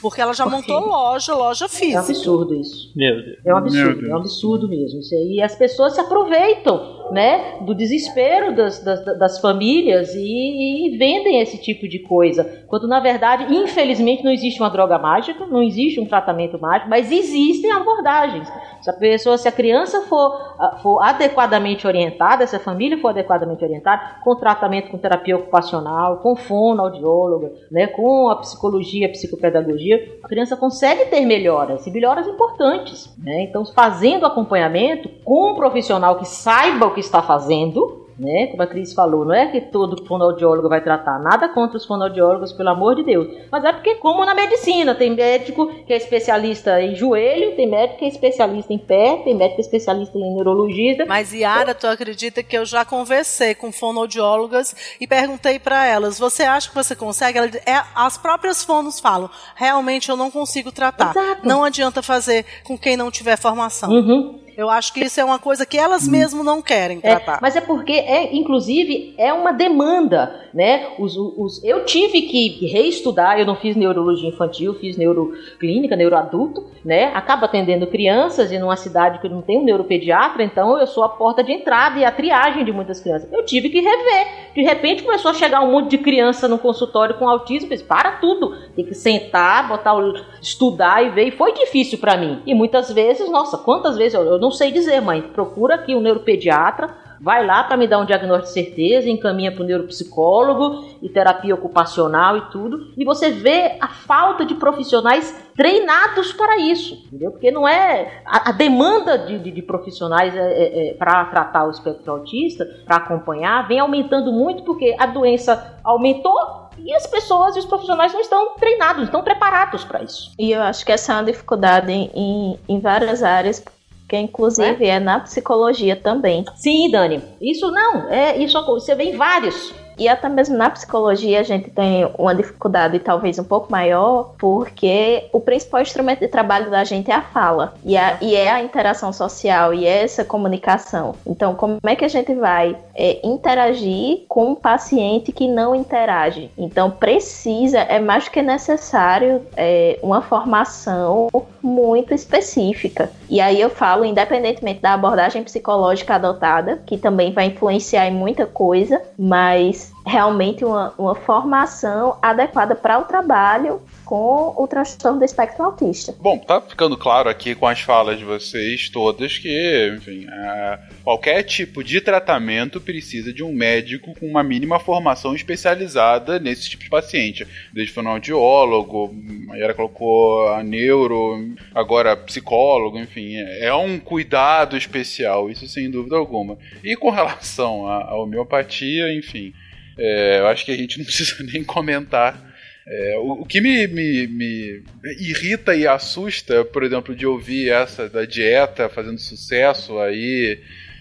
Porque ela já Por montou loja, loja física. É um absurdo isso. Meu Deus. É um absurdo, é um absurdo mesmo. E as pessoas se aproveitam, né, do desespero das, das, das famílias e, e vendem esse tipo de coisa. Quando, na verdade, infelizmente, não existe uma droga mágica, não existe um tratamento mágico, mas existem abordagens. Se a pessoa, se a criança for, ah, for adequadamente orientada, se a família for adequadamente orientada, com tratamento com terapia ocupacional, com fonoaudióloga, né, com a psicologia, a psicopedagogia, a criança consegue ter melhoras, e melhoras importantes. Né? Então, fazendo acompanhamento com um profissional que saiba o que está fazendo, né? Como a Cris falou, não é que todo fonoaudiólogo vai tratar, nada contra os fonoaudiólogos, pelo amor de Deus. Mas é porque, como na medicina, tem médico que é especialista em joelho, tem médico que é especialista em pé, tem médico que é especialista em neurologista. Mas, Yara, tu acredita que eu já conversei com fonoaudiólogas e perguntei para elas: você acha que você consegue? Ela, é, as próprias fonos falam: realmente eu não consigo tratar. Exato. Não adianta fazer com quem não tiver formação. Uhum. Eu acho que isso é uma coisa que elas mesmo não querem É, tratar. mas é porque, é, inclusive, é uma demanda, né? Os, os, eu tive que reestudar, eu não fiz neurologia infantil, fiz neuroclínica, neuroadulto, né? Acabo atendendo crianças e numa cidade que não tem um neuropediatra, então eu sou a porta de entrada e a triagem de muitas crianças. Eu tive que rever. De repente começou a chegar um monte de criança no consultório com autismo, eu disse, para tudo, tem que sentar, botar o, estudar e ver. E foi difícil para mim. E muitas vezes, nossa, quantas vezes eu, eu não sei dizer, mãe, procura aqui um neuropediatra, vai lá para me dar um diagnóstico de certeza, encaminha para o neuropsicólogo e terapia ocupacional e tudo, e você vê a falta de profissionais treinados para isso, entendeu? Porque não é a, a demanda de, de, de profissionais é, para tratar o espectro autista, para acompanhar, vem aumentando muito porque a doença aumentou e as pessoas e os profissionais não estão treinados, não estão preparados para isso. E eu acho que essa é uma dificuldade em, em várias áreas, que inclusive é na psicologia também. Sim, Dani. Isso não, é isso você vê em vários. E até mesmo na psicologia a gente tem uma dificuldade talvez um pouco maior, porque o principal instrumento de trabalho da gente é a fala, e, a, e é a interação social, e é essa comunicação. Então, como é que a gente vai é, interagir com um paciente que não interage? Então, precisa, é mais do que necessário, é, uma formação muito específica. E aí eu falo, independentemente da abordagem psicológica adotada, que também vai influenciar em muita coisa, mas realmente uma, uma formação adequada para o trabalho com o transtorno do espectro autista. Bom, tá ficando claro aqui com as falas de vocês todas que, enfim, é, qualquer tipo de tratamento precisa de um médico com uma mínima formação especializada nesse tipo de paciente. Desde fonoaudiólogo, a Yara colocou a neuro, agora psicólogo, enfim, é um cuidado especial, isso sem dúvida alguma. E com relação à homeopatia, enfim, é, eu acho que a gente não (laughs) precisa nem comentar é, o, o, que me, me, me, irrita e assusta, por exemplo, de ouvir essa da dieta fazendo sucesso aí,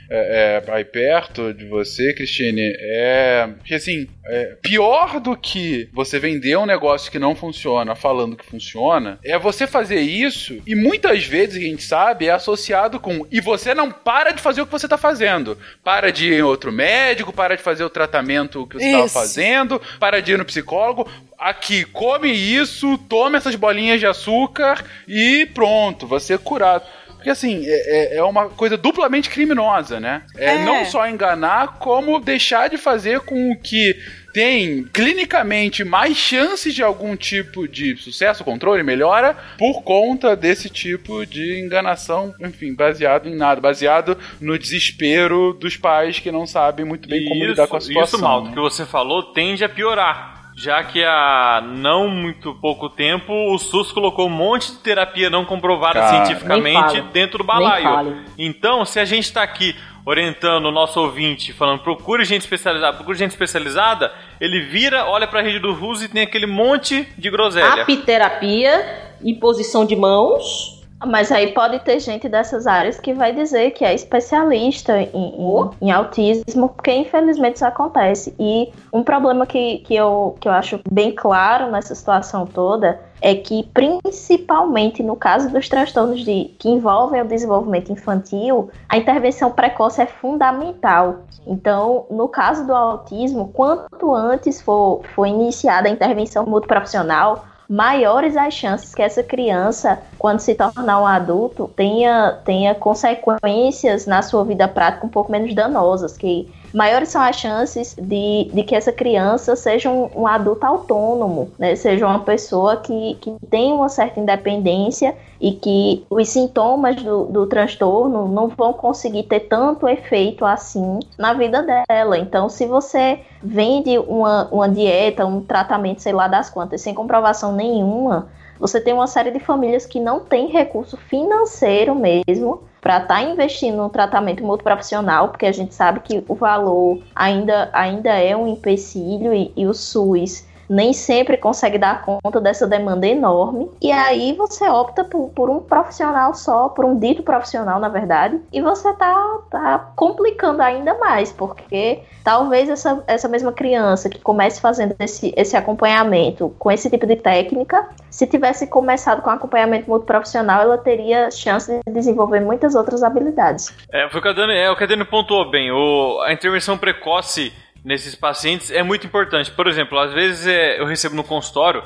é, é, aí perto de você, Cristine, é que assim, é, pior do que você vender um negócio que não funciona falando que funciona, é você fazer isso e muitas vezes a gente sabe é associado com e você não para de fazer o que você tá fazendo. Para de ir em outro médico, para de fazer o tratamento que você estava fazendo, para de ir no psicólogo. Aqui, come isso, toma essas bolinhas de açúcar e pronto, você é curado. Porque assim, é, é uma coisa duplamente criminosa, né? É, É. não só enganar, como deixar de fazer com o que tem clinicamente mais chances de algum tipo de sucesso, controle, melhora, por conta desse tipo de enganação, enfim, baseado em nada, baseado no desespero dos pais que não sabem muito bem como lidar com a situação. Isso, Malto, né? que você falou, tende a piorar. Já que há não muito pouco tempo o SUS colocou um monte de terapia não comprovada Cara, cientificamente dentro do balaio. Então, se a gente está aqui orientando o nosso ouvinte, falando procure gente especializada, procure gente especializada, ele vira, olha pra rede do RUS e tem aquele monte de groselha. Apiterapia imposição de mãos. Mas aí pode ter gente dessas áreas que vai dizer que é especialista em, em, em autismo, porque infelizmente isso acontece. E um problema que, que, eu, que eu acho bem claro nessa situação toda é que, principalmente no caso dos transtornos de, que envolvem o desenvolvimento infantil, a intervenção precoce é fundamental. Então, no caso do autismo, quanto antes for, for iniciada a intervenção multiprofissional, maiores as chances que essa criança, quando se tornar um adulto, tenha, tenha consequências na sua vida prática um pouco menos danosas, que maiores são as chances de, de que essa criança seja um, um adulto autônomo, né? seja uma pessoa que, que tem uma certa independência e que os sintomas do, do transtorno não vão conseguir ter tanto efeito assim na vida dela. Então, se você vende uma, uma dieta, um tratamento, sei lá das quantas, sem comprovação nenhuma, você tem uma série de famílias que não tem recurso financeiro mesmo para estar tá investindo no tratamento multiprofissional, porque a gente sabe que o valor ainda, ainda é um empecilho e, e o SUS nem sempre consegue dar conta dessa demanda enorme. E aí você opta por, por um profissional só, por um dito profissional, na verdade, e você tá, tá complicando ainda mais, porque talvez essa, essa mesma criança que comece fazendo esse, esse acompanhamento com esse tipo de técnica, se tivesse começado com acompanhamento muito profissional, ela teria chance de desenvolver muitas outras habilidades. É, foi o que a Dani, é, o que a Dani pontuou bem. O, a intervenção precoce nesses pacientes é muito importante. Por exemplo, às vezes é, eu recebo no consultório,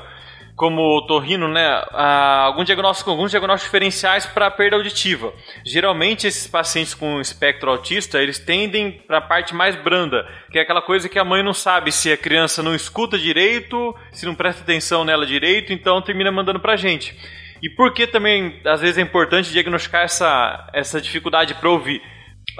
como torrino, né, algum diagnóstico, alguns diagnósticos diferenciais para perda auditiva. Geralmente esses pacientes com espectro autista, eles tendem para a parte mais branda, que é aquela coisa que a mãe não sabe se a criança não escuta direito, se não presta atenção nela direito, então termina mandando para a gente. E por que também às vezes é importante diagnosticar essa, essa dificuldade para ouvir?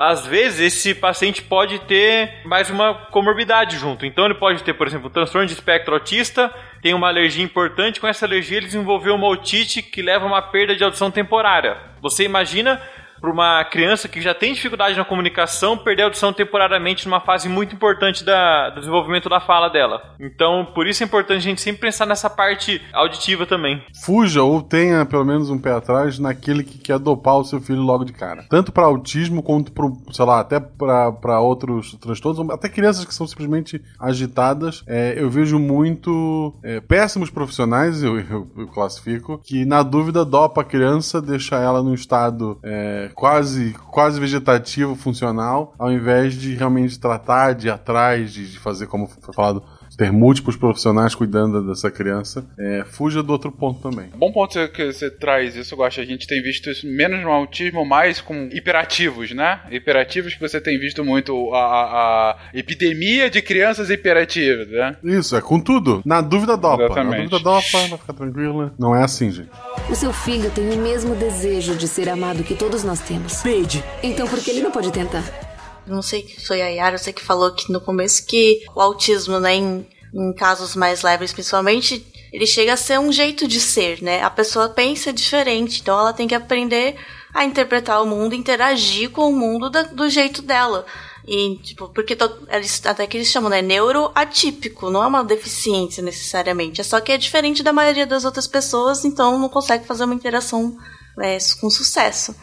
Às vezes esse paciente pode ter mais uma comorbidade junto. Então ele pode ter, por exemplo, transtorno de espectro autista, tem uma alergia importante, com essa alergia ele desenvolveu uma otite que leva a uma perda de audição temporária. Você imagina para uma criança que já tem dificuldade na comunicação perder a audição temporariamente numa fase muito importante da, do desenvolvimento da fala dela. Então, por isso é importante a gente sempre pensar nessa parte auditiva também. Fuja ou tenha pelo menos um pé atrás naquele que quer dopar o seu filho logo de cara. Tanto para autismo quanto para, sei lá, até para outros transtornos, até crianças que são simplesmente agitadas. É, eu vejo muito é, péssimos profissionais, eu, eu, eu, classifico, que na dúvida dopa a criança, deixa ela num estado é, quase, quase vegetativo, funcional, ao invés de realmente tratar de ir atrás, de, de fazer, como foi falado, ter múltiplos profissionais cuidando dessa criança, é, fuja do outro ponto também. Bom ponto que você traz isso, eu gosto. A gente tem visto isso menos no autismo, mais com hiperativos, né? Hiperativos que você tem visto muito a, a epidemia de crianças hiperativas, né? Isso, é com tudo. Na dúvida dopa. Exatamente. Na dúvida dopa, vai ficar tranquila. Não é assim, gente. O seu filho tem o mesmo desejo de ser amado que todos nós temos. Paige. Então por que ele não pode tentar? Não sei se foi a Yara, você que falou aqui no começo que o autismo, né, em, em casos mais leves principalmente, ele chega a ser um jeito de ser, né? A pessoa pensa diferente, então ela tem que aprender a interpretar o mundo, interagir com o mundo da, do jeito dela. E, tipo, porque to, eles, até que eles chamam, né? Neuroatípico, não é uma deficiência necessariamente. É só que é diferente da maioria das outras pessoas, então não consegue fazer uma interação é, com sucesso.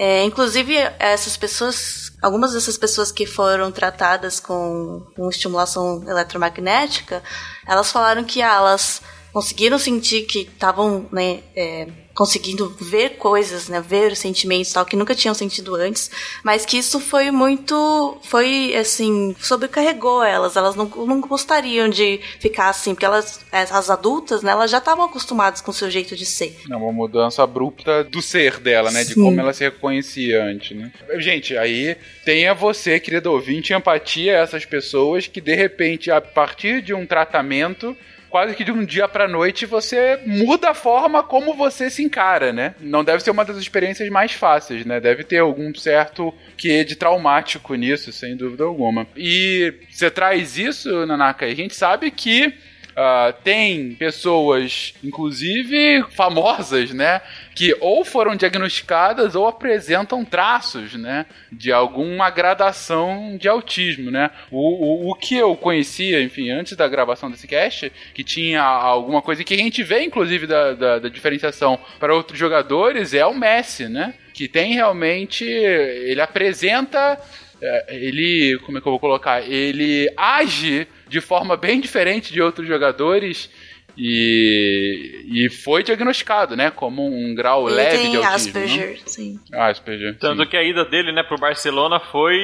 É, inclusive, essas pessoas, algumas dessas pessoas que foram tratadas com, com estimulação eletromagnética, elas falaram que ah, elas conseguiram sentir que estavam né, é, conseguindo ver coisas, né, ver sentimentos tal que nunca tinham sentido antes, mas que isso foi muito, foi assim, sobrecarregou elas, elas não, não gostariam de ficar assim, porque elas, as adultas, né, elas já estavam acostumadas com o seu jeito de ser. É uma mudança abrupta do ser dela, né, Sim. de como ela se reconhecia antes, né. Gente, aí tenha você, querido ouvinte, empatia a essas pessoas que de repente, a partir de um tratamento, quase que de um dia pra noite você muda a forma como você se encara, né? Não deve ser uma das experiências mais fáceis, né? Deve ter algum certo que de traumático nisso, sem dúvida alguma. E você traz isso, Nanaka, a gente sabe que Uh, tem pessoas, inclusive famosas, né? Que ou foram diagnosticadas ou apresentam traços, né? De alguma gradação de autismo, né? O, o, o que eu conhecia, enfim, antes da gravação desse cast, que tinha alguma coisa que a gente vê, inclusive, da, da, da diferenciação para outros jogadores, é o Messi, né? Que tem realmente. Ele apresenta é, ele, como é que eu vou colocar? Ele age de forma bem diferente de outros jogadores e, e foi diagnosticado, né? Como um grau Ele leve tem de autismo. Asperger, não? sim. Asperger. Tanto sim. que a ida dele, né, pro Barcelona foi.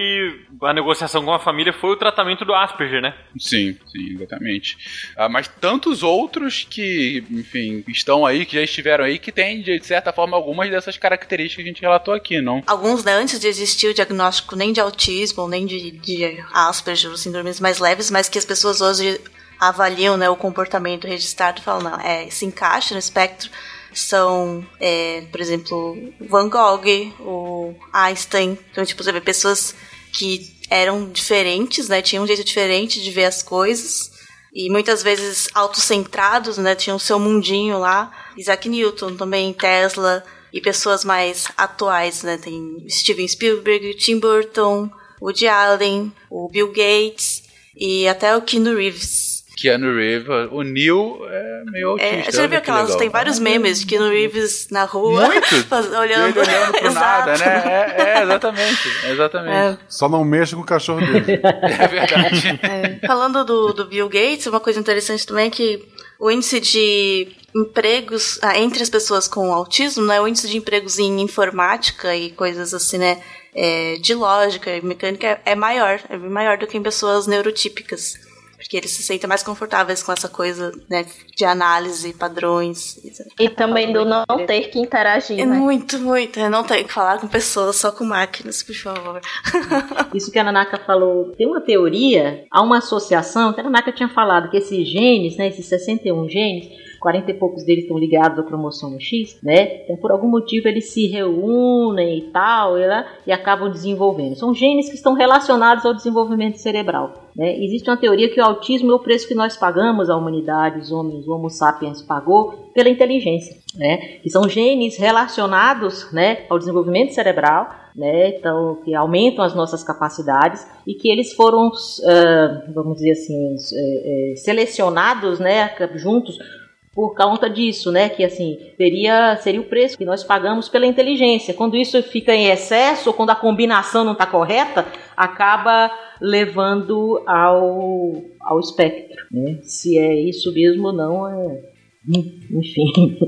A negociação com a família foi o tratamento do Asperger, né? Sim, sim, exatamente. Ah, mas tantos outros que, enfim, estão aí, que já estiveram aí, que têm, de certa forma, algumas dessas características que a gente relatou aqui, não? Alguns, né, antes de existir o diagnóstico nem de autismo, nem de, de Asperger, os síndromes mais leves, mas que as pessoas hoje avaliam né, o comportamento registrado e falam, não, é, se encaixa no espectro, são, é, por exemplo, Van Gogh, o Einstein. Então, tipo, você vê pessoas que eram diferentes, né? Tinham um jeito diferente de ver as coisas. E muitas vezes autocentrados, né? Tinham o seu mundinho lá. Isaac Newton também, Tesla. E pessoas mais atuais, né? Tem Steven Spielberg, Tim Burton, Woody Allen, o Bill Gates e até o Keanu Reeves. Keanu Reeves, o Neil é meio autista. É, você já viu aquelas, legal. tem vários memes de Keanu Reeves na rua, Muito? (laughs) olhando, olhando pro (laughs) Exato. nada, né? É, é, exatamente, exatamente. É. Só não mexa com o cachorro dele. (laughs) É verdade. É, Falando do, do Bill Gates, uma coisa interessante também é que o índice de empregos ah, entre as pessoas com autismo, né, o índice de empregos em informática e coisas assim, né, é, de lógica e mecânica é, é maior, é maior do que em pessoas neurotípicas. Porque eles se sentem mais confortáveis com essa coisa né, de análise, padrões. E também do não ter que interagir, É né? muito, muito. Eu não tenho que falar com pessoas, só com máquinas, por favor. (laughs) Isso que a Nanaka falou, tem uma teoria, há uma associação, que a Nanaka tinha falado que esses genes, né, esses 61 genes, 40 e poucos deles estão ligados à cromossomo X, né? Então, por algum motivo, eles se reúnem e tal, e, lá, e acabam desenvolvendo. São genes que estão relacionados ao desenvolvimento cerebral. Né? Existe uma teoria que o autismo é o preço que nós pagamos, a humanidade, os homens, o Homo sapiens pagou pela inteligência. Né? Que são genes relacionados né, ao desenvolvimento cerebral, né? então, que aumentam as nossas capacidades e que eles foram, ah, vamos dizer assim, eh, eh, selecionados né, juntos por conta disso, né? Que assim seria seria o preço que nós pagamos pela inteligência. Quando isso fica em excesso ou quando a combinação não está correta, acaba levando ao ao espectro, né? Se é isso mesmo ou não é (laughs) enfim,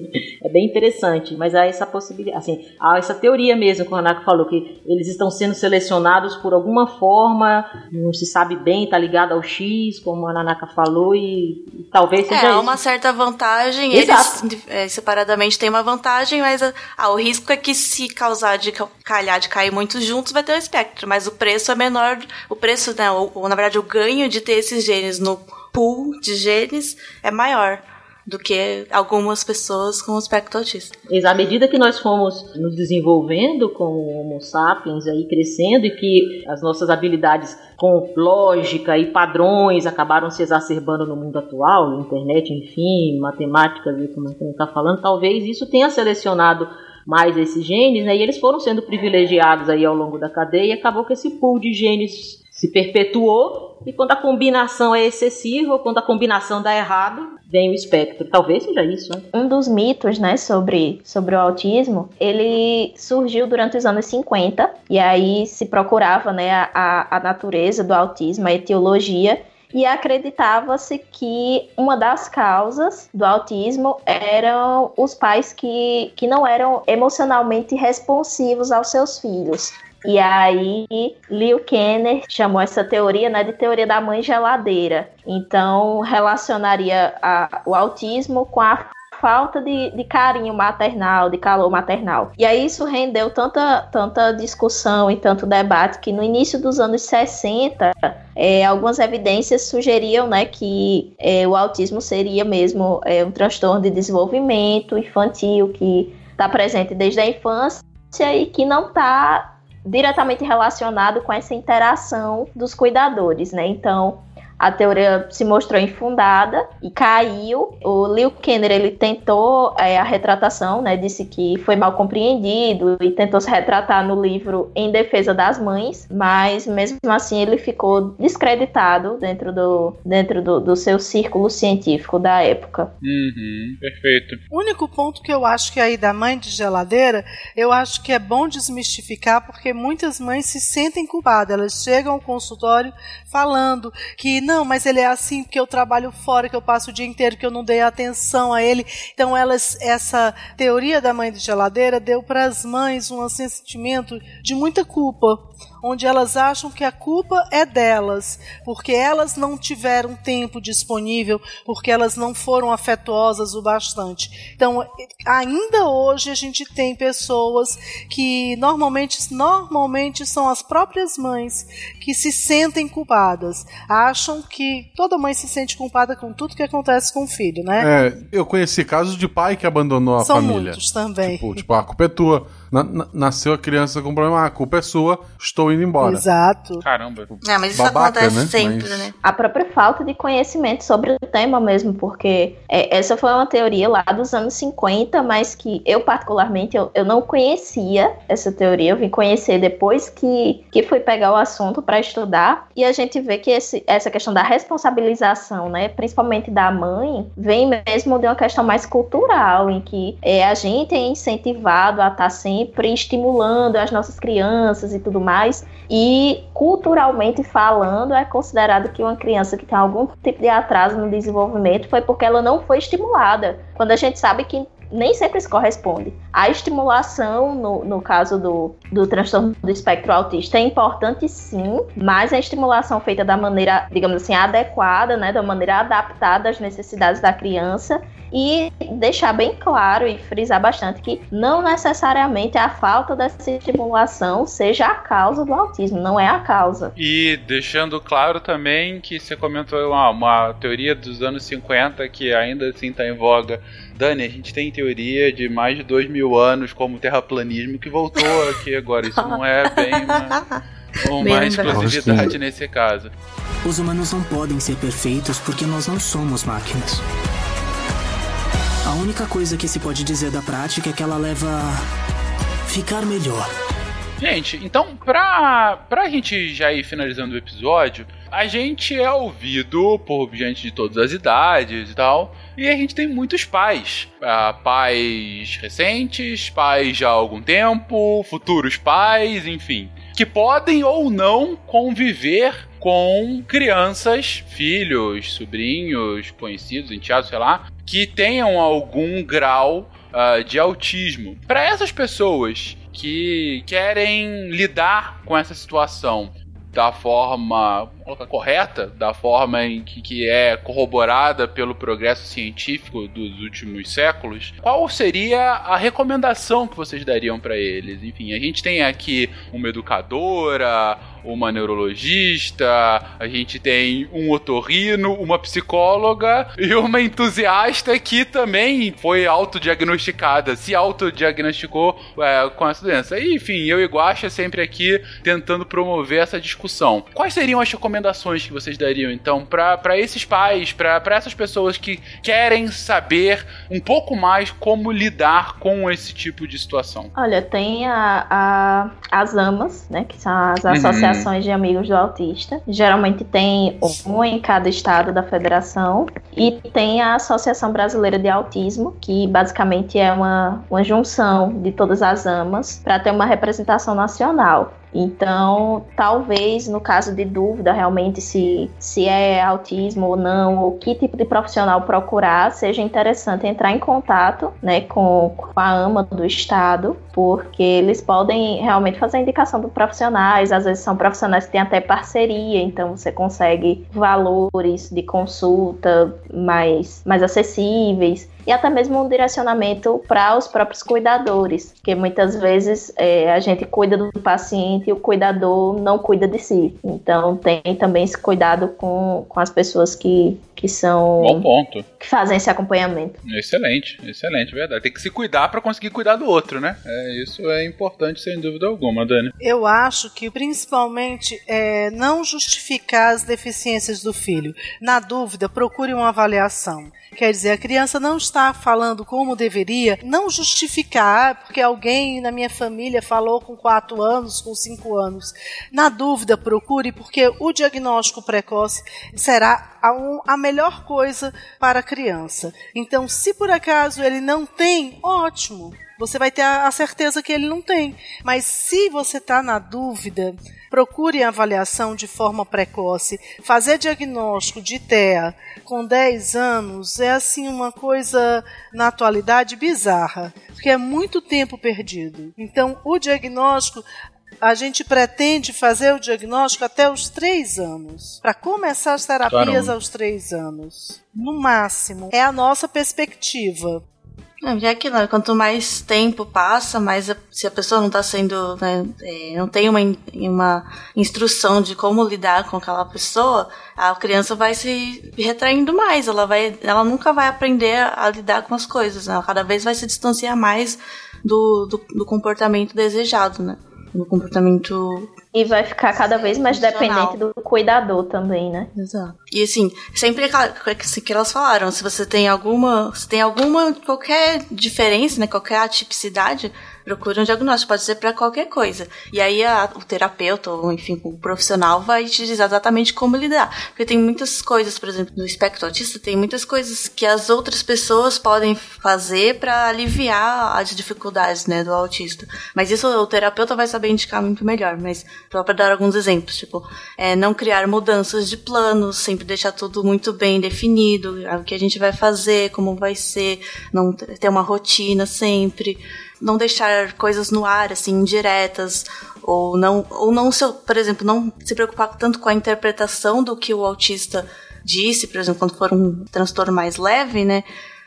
é bem interessante, mas há essa possibilidade, assim, há essa teoria mesmo que o Hanako falou, que eles estão sendo selecionados por alguma forma, não se sabe bem, está ligado ao X, como a Nanaka falou, e, e talvez seja É, há isso. uma certa vantagem. Exato. Eles é, separadamente têm uma vantagem, mas ah, o risco é que se causar de ca- calhar de cair muito juntos, vai ter o espectro. Mas o preço é menor. O preço, né, ou, ou, na verdade, o ganho de ter esses genes no pool de genes é maior do que algumas pessoas com o autista. À medida que nós fomos nos desenvolvendo como Homo sapiens, aí crescendo, e que as nossas habilidades com lógica e padrões acabaram se exacerbando no mundo atual, internet, enfim, matemática, como a gente está falando, talvez isso tenha selecionado mais esses genes, né, e eles foram sendo privilegiados aí ao longo da cadeia, e acabou que esse pool de genes se perpetuou, e quando a combinação é excessiva, ou quando a combinação dá errado, vem o espectro. Talvez seja isso, né? Um dos mitos, né, sobre, sobre o autismo, ele surgiu durante os anos 50, e aí se procurava, né, a, a natureza do autismo, a etiologia, e acreditava-se que uma das causas do autismo eram os pais que, que não eram emocionalmente responsivos aos seus filhos. E aí, Leo Kenner chamou essa teoria né, de teoria da mãe geladeira. Então, relacionaria a, o autismo com a falta de, de carinho maternal, de calor maternal. E aí isso rendeu tanta, tanta discussão e tanto debate que no início dos anos 60, é, algumas evidências sugeriam né, que é, o autismo seria mesmo é, um transtorno de desenvolvimento infantil que está presente desde a infância e que não está diretamente relacionado com essa interação dos cuidadores, né? Então, a teoria se mostrou infundada e caiu. O Leo Kenner ele tentou é, a retratação, né, disse que foi mal compreendido e tentou se retratar no livro em defesa das mães, mas mesmo assim ele ficou descreditado dentro do, dentro do, do seu círculo científico da época. Uhum, perfeito. O único ponto que eu acho que aí da mãe de geladeira, eu acho que é bom desmistificar porque muitas mães se sentem culpadas. Elas chegam ao consultório falando que não, mas ele é assim porque eu trabalho fora, que eu passo o dia inteiro, que eu não dei atenção a ele. Então elas, essa teoria da mãe de geladeira deu para as mães um sentimento de muita culpa onde elas acham que a culpa é delas, porque elas não tiveram tempo disponível, porque elas não foram afetuosas o bastante. Então, ainda hoje a gente tem pessoas que normalmente, normalmente são as próprias mães que se sentem culpadas, acham que toda mãe se sente culpada com tudo que acontece com o filho, né? É, eu conheci casos de pai que abandonou a São família. muitos também. Tipo, tipo, a culpa é tua. Na- na- nasceu a criança com problema, ah, a culpa é sua, estou indo embora. Exato. Caramba. É, mas isso Babaca, acontece né? sempre, Mas- né? a própria falta de conhecimento sobre o tema mesmo, porque é, essa foi uma teoria lá dos anos 50, mas que eu particularmente eu, eu não conhecia essa teoria, eu vim conhecer depois que, que fui pegar o assunto para estudar, e a gente vê que esse, essa questão da responsabilização, né, principalmente da mãe, vem mesmo de uma questão mais cultural, em que é, a gente é incentivado a estar sempre estimulando as nossas crianças e tudo mais, e culturalmente falando, é considerado que uma criança que tem algum tipo de atraso no desenvolvimento foi porque ela não foi estimulada. Quando a gente sabe que nem sempre isso corresponde. A estimulação, no, no caso do, do transtorno do espectro autista, é importante sim, mas a estimulação feita da maneira, digamos assim, adequada, né, da maneira adaptada às necessidades da criança e deixar bem claro e frisar bastante que não necessariamente a falta dessa estimulação seja a causa do autismo, não é a causa. E deixando claro também que você comentou uma, uma teoria dos anos 50 que ainda assim está em voga. Dani, a gente tem teoria de mais de dois mil anos como terraplanismo que voltou aqui agora. Isso não é bem uma, (laughs) uma Bem exclusividade nesse caso. Os humanos não podem ser perfeitos porque nós não somos máquinas. A única coisa que se pode dizer da prática é que ela leva a ficar melhor. Gente, então, pra, pra gente já ir finalizando o episódio, a gente é ouvido por gente de todas as idades e tal, e a gente tem muitos pais. Ah, pais recentes, pais já há algum tempo, futuros pais, enfim. Que podem ou não conviver com crianças, filhos, sobrinhos, conhecidos, enteados, sei lá, que tenham algum grau ah, de autismo. Para essas pessoas que querem lidar com essa situação da forma correta, da forma em que, que é corroborada pelo progresso científico dos últimos séculos, qual seria a recomendação que vocês dariam para eles? Enfim, a gente tem aqui uma educadora, uma neurologista, a gente tem um otorrino, uma psicóloga e uma entusiasta que também foi autodiagnosticada, se autodiagnosticou é, com essa doença. E, enfim, eu e Guaxa sempre aqui tentando promover essa discussão. Quais seriam as recomendações que vocês dariam, então, para esses pais, para essas pessoas que querem saber um pouco mais como lidar com esse tipo de situação? Olha, tem a, a- as AMAs, né, que são as Uhum. associações de amigos do autista. Geralmente tem um em cada estado da federação. E tem a Associação Brasileira de Autismo, que basicamente é uma, uma junção de todas as AMAs para ter uma representação nacional. Então, talvez no caso de dúvida realmente se, se é autismo ou não, ou que tipo de profissional procurar, seja interessante entrar em contato né, com, com a AMA do Estado, porque eles podem realmente fazer indicação de profissionais, às vezes são profissionais que têm até parceria, então você consegue valores de consulta mais, mais acessíveis e até mesmo um direcionamento para os próprios cuidadores, porque muitas vezes é, a gente cuida do paciente e o cuidador não cuida de si. Então tem também esse cuidado com, com as pessoas que, que são Bom ponto. que fazem esse acompanhamento. Excelente, excelente, verdade. Tem que se cuidar para conseguir cuidar do outro, né? É isso é importante, sem dúvida alguma, Dani. Eu acho que principalmente é não justificar as deficiências do filho. Na dúvida, procure uma avaliação. Quer dizer, a criança não está falando como deveria, não justificar, porque alguém na minha família falou com 4 anos, com 5 anos. Na dúvida, procure, porque o diagnóstico precoce será a, um, a melhor coisa para a criança. Então, se por acaso ele não tem, ótimo você vai ter a, certeza que ele não tem. Mas se você está na dúvida, procure a avaliação de forma precoce. Fazer diagnóstico de TEA com 10 anos é assim uma coisa na atualidade bizarra, porque é muito tempo perdido. Então, o diagnóstico a gente pretende fazer o diagnóstico até os três anos. Para começar as terapias Caramba. aos três anos. No máximo. É a nossa perspectiva. É que quanto mais tempo passa, mais a, se a pessoa não está sendo, né, é, não tem uma, uma instrução de como lidar com aquela pessoa, a criança vai se retraindo mais, ela vai, ela nunca vai aprender a lidar com as coisas, né? ela cada vez vai se distanciar mais do, do, do comportamento desejado, né? Do comportamento e vai ficar cada vez mais dependente do cuidador também, né? Exato. E assim, sempre assim, que elas falaram, se você tem alguma, se tem alguma qualquer diferença, né, qualquer atipicidade, procura um diagnóstico, pode ser para qualquer coisa. E aí a, o terapeuta, ou enfim, o profissional vai te dizer exatamente como lidar. Porque tem muitas coisas, por exemplo, no espectro autista, tem muitas coisas que as outras pessoas podem fazer para aliviar as dificuldades, né, do autista. Mas isso o terapeuta vai saber indicar muito melhor. Mas só para dar alguns exemplos, tipo, é, não criar mudanças de planos, sempre deixar tudo muito bem definido, o que a gente vai fazer, como vai ser, não ter uma rotina sempre não deixar coisas no ar, assim, indiretas, ou não, ou não se, por exemplo, não se preocupar tanto com a interpretação do que o autista disse, por exemplo, quando for um transtorno mais leve, né?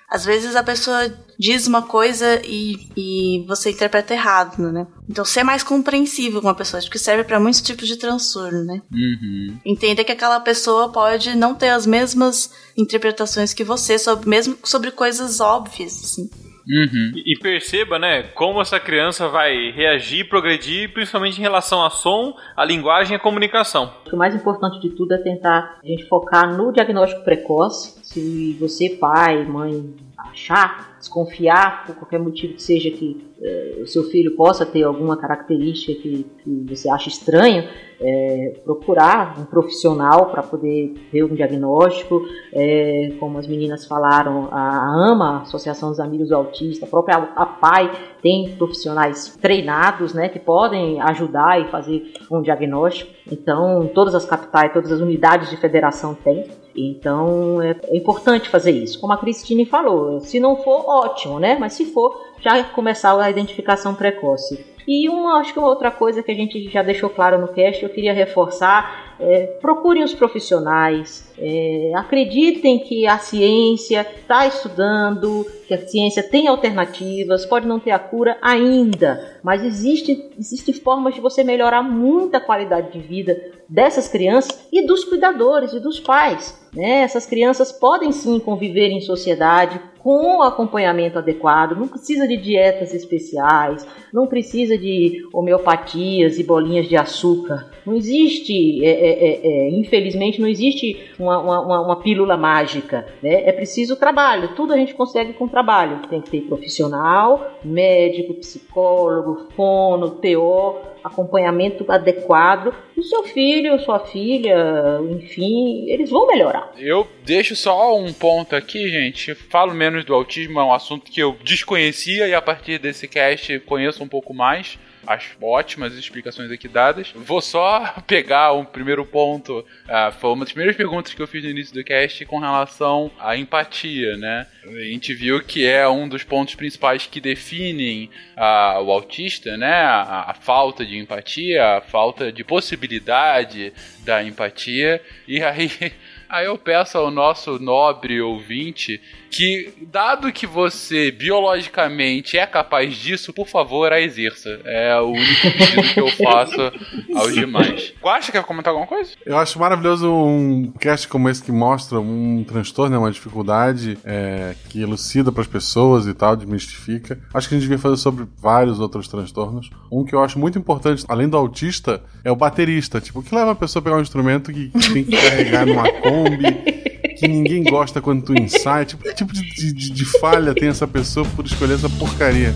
Às vezes a pessoa diz uma coisa e, e você interpreta errado, né? Então, ser mais compreensível com a pessoa, acho que serve para muitos tipos de transtorno, né? Uhum. Entender que aquela pessoa pode não ter as mesmas interpretações que você, sobre, mesmo sobre coisas óbvias, assim. Uhum. E, e, perceba, né, como essa criança vai reagir, progredir, principalmente em relação a som, a linguagem e a comunicação. O mais importante de tudo é tentar a gente focar no diagnóstico precoce. Se você, pai, mãe, achar, desconfiar por qualquer motivo que seja que é, o seu filho possa ter alguma característica que, que você acha estranho, é, procurar um profissional para poder ver um diagnóstico. É, como as meninas falaram, a AMA, a Associação dos Amigos do Autista, a própria a PAI tem profissionais treinados né, que podem ajudar e fazer um diagnóstico. Então, todas as capitais, todas as unidades de federação têm. Então é, é importante fazer isso. Como a Cristine falou, se não for, ótimo, né? Mas se for, já começar a identificação precoce. E uma, acho que uma outra coisa que a gente já deixou claro no cast, eu queria reforçar, é, procurem os profissionais, é, acreditem que a ciência está estudando, que a ciência tem alternativas, pode não ter a cura ainda, mas existe, existem formas de você melhorar muito a qualidade de vida dessas crianças e dos cuidadores e dos pais. Né? Essas crianças podem sim conviver em sociedade com acompanhamento adequado, não precisa de dietas especiais, não precisa de homeopatias e bolinhas de açúcar. Não existe, é, é, é, é infelizmente, não existe uma, uma, uma, pílula mágica. Né? É preciso trabalho, tudo a gente consegue com trabalho. Tem que ter profissional, médico, psicólogo, fono, TO, acompanhamento adequado. E seu filho, sua filha, enfim, eles vão melhorar. Eu deixo só um ponto aqui, gente. Falo menos do autismo, é um assunto que eu desconhecia e a partir desse cast conheço um pouco mais. Acho ótimas explicações aqui dadas. Vou só (laughs) pegar um primeiro ponto. Uh, foi uma das primeiras perguntas que eu fiz no início do cast com relação à empatia, né? A gente viu que é um dos pontos principais que definem uh, o autista, né? A, a falta de empatia, a falta de possibilidade da empatia. E aí (laughs) Aí eu peço ao nosso nobre ouvinte que, dado que você biologicamente é capaz disso, por favor, a exerça. É o único pedido que eu faço aos demais. (laughs) Guaxa, quer comentar alguma coisa? Eu acho maravilhoso um cast como esse que mostra um transtorno, né, uma dificuldade é, que elucida para as pessoas e tal, desmistifica. Acho que a gente devia fazer sobre vários outros transtornos. Um que eu acho muito importante, além do autista, é o baterista. Tipo, o que leva a pessoa a pegar um instrumento que tem que carregar numa Kombi que ninguém gosta quando tu ensaia. Tipo, que tipo de, de, de falha tem essa pessoa por escolher essa porcaria?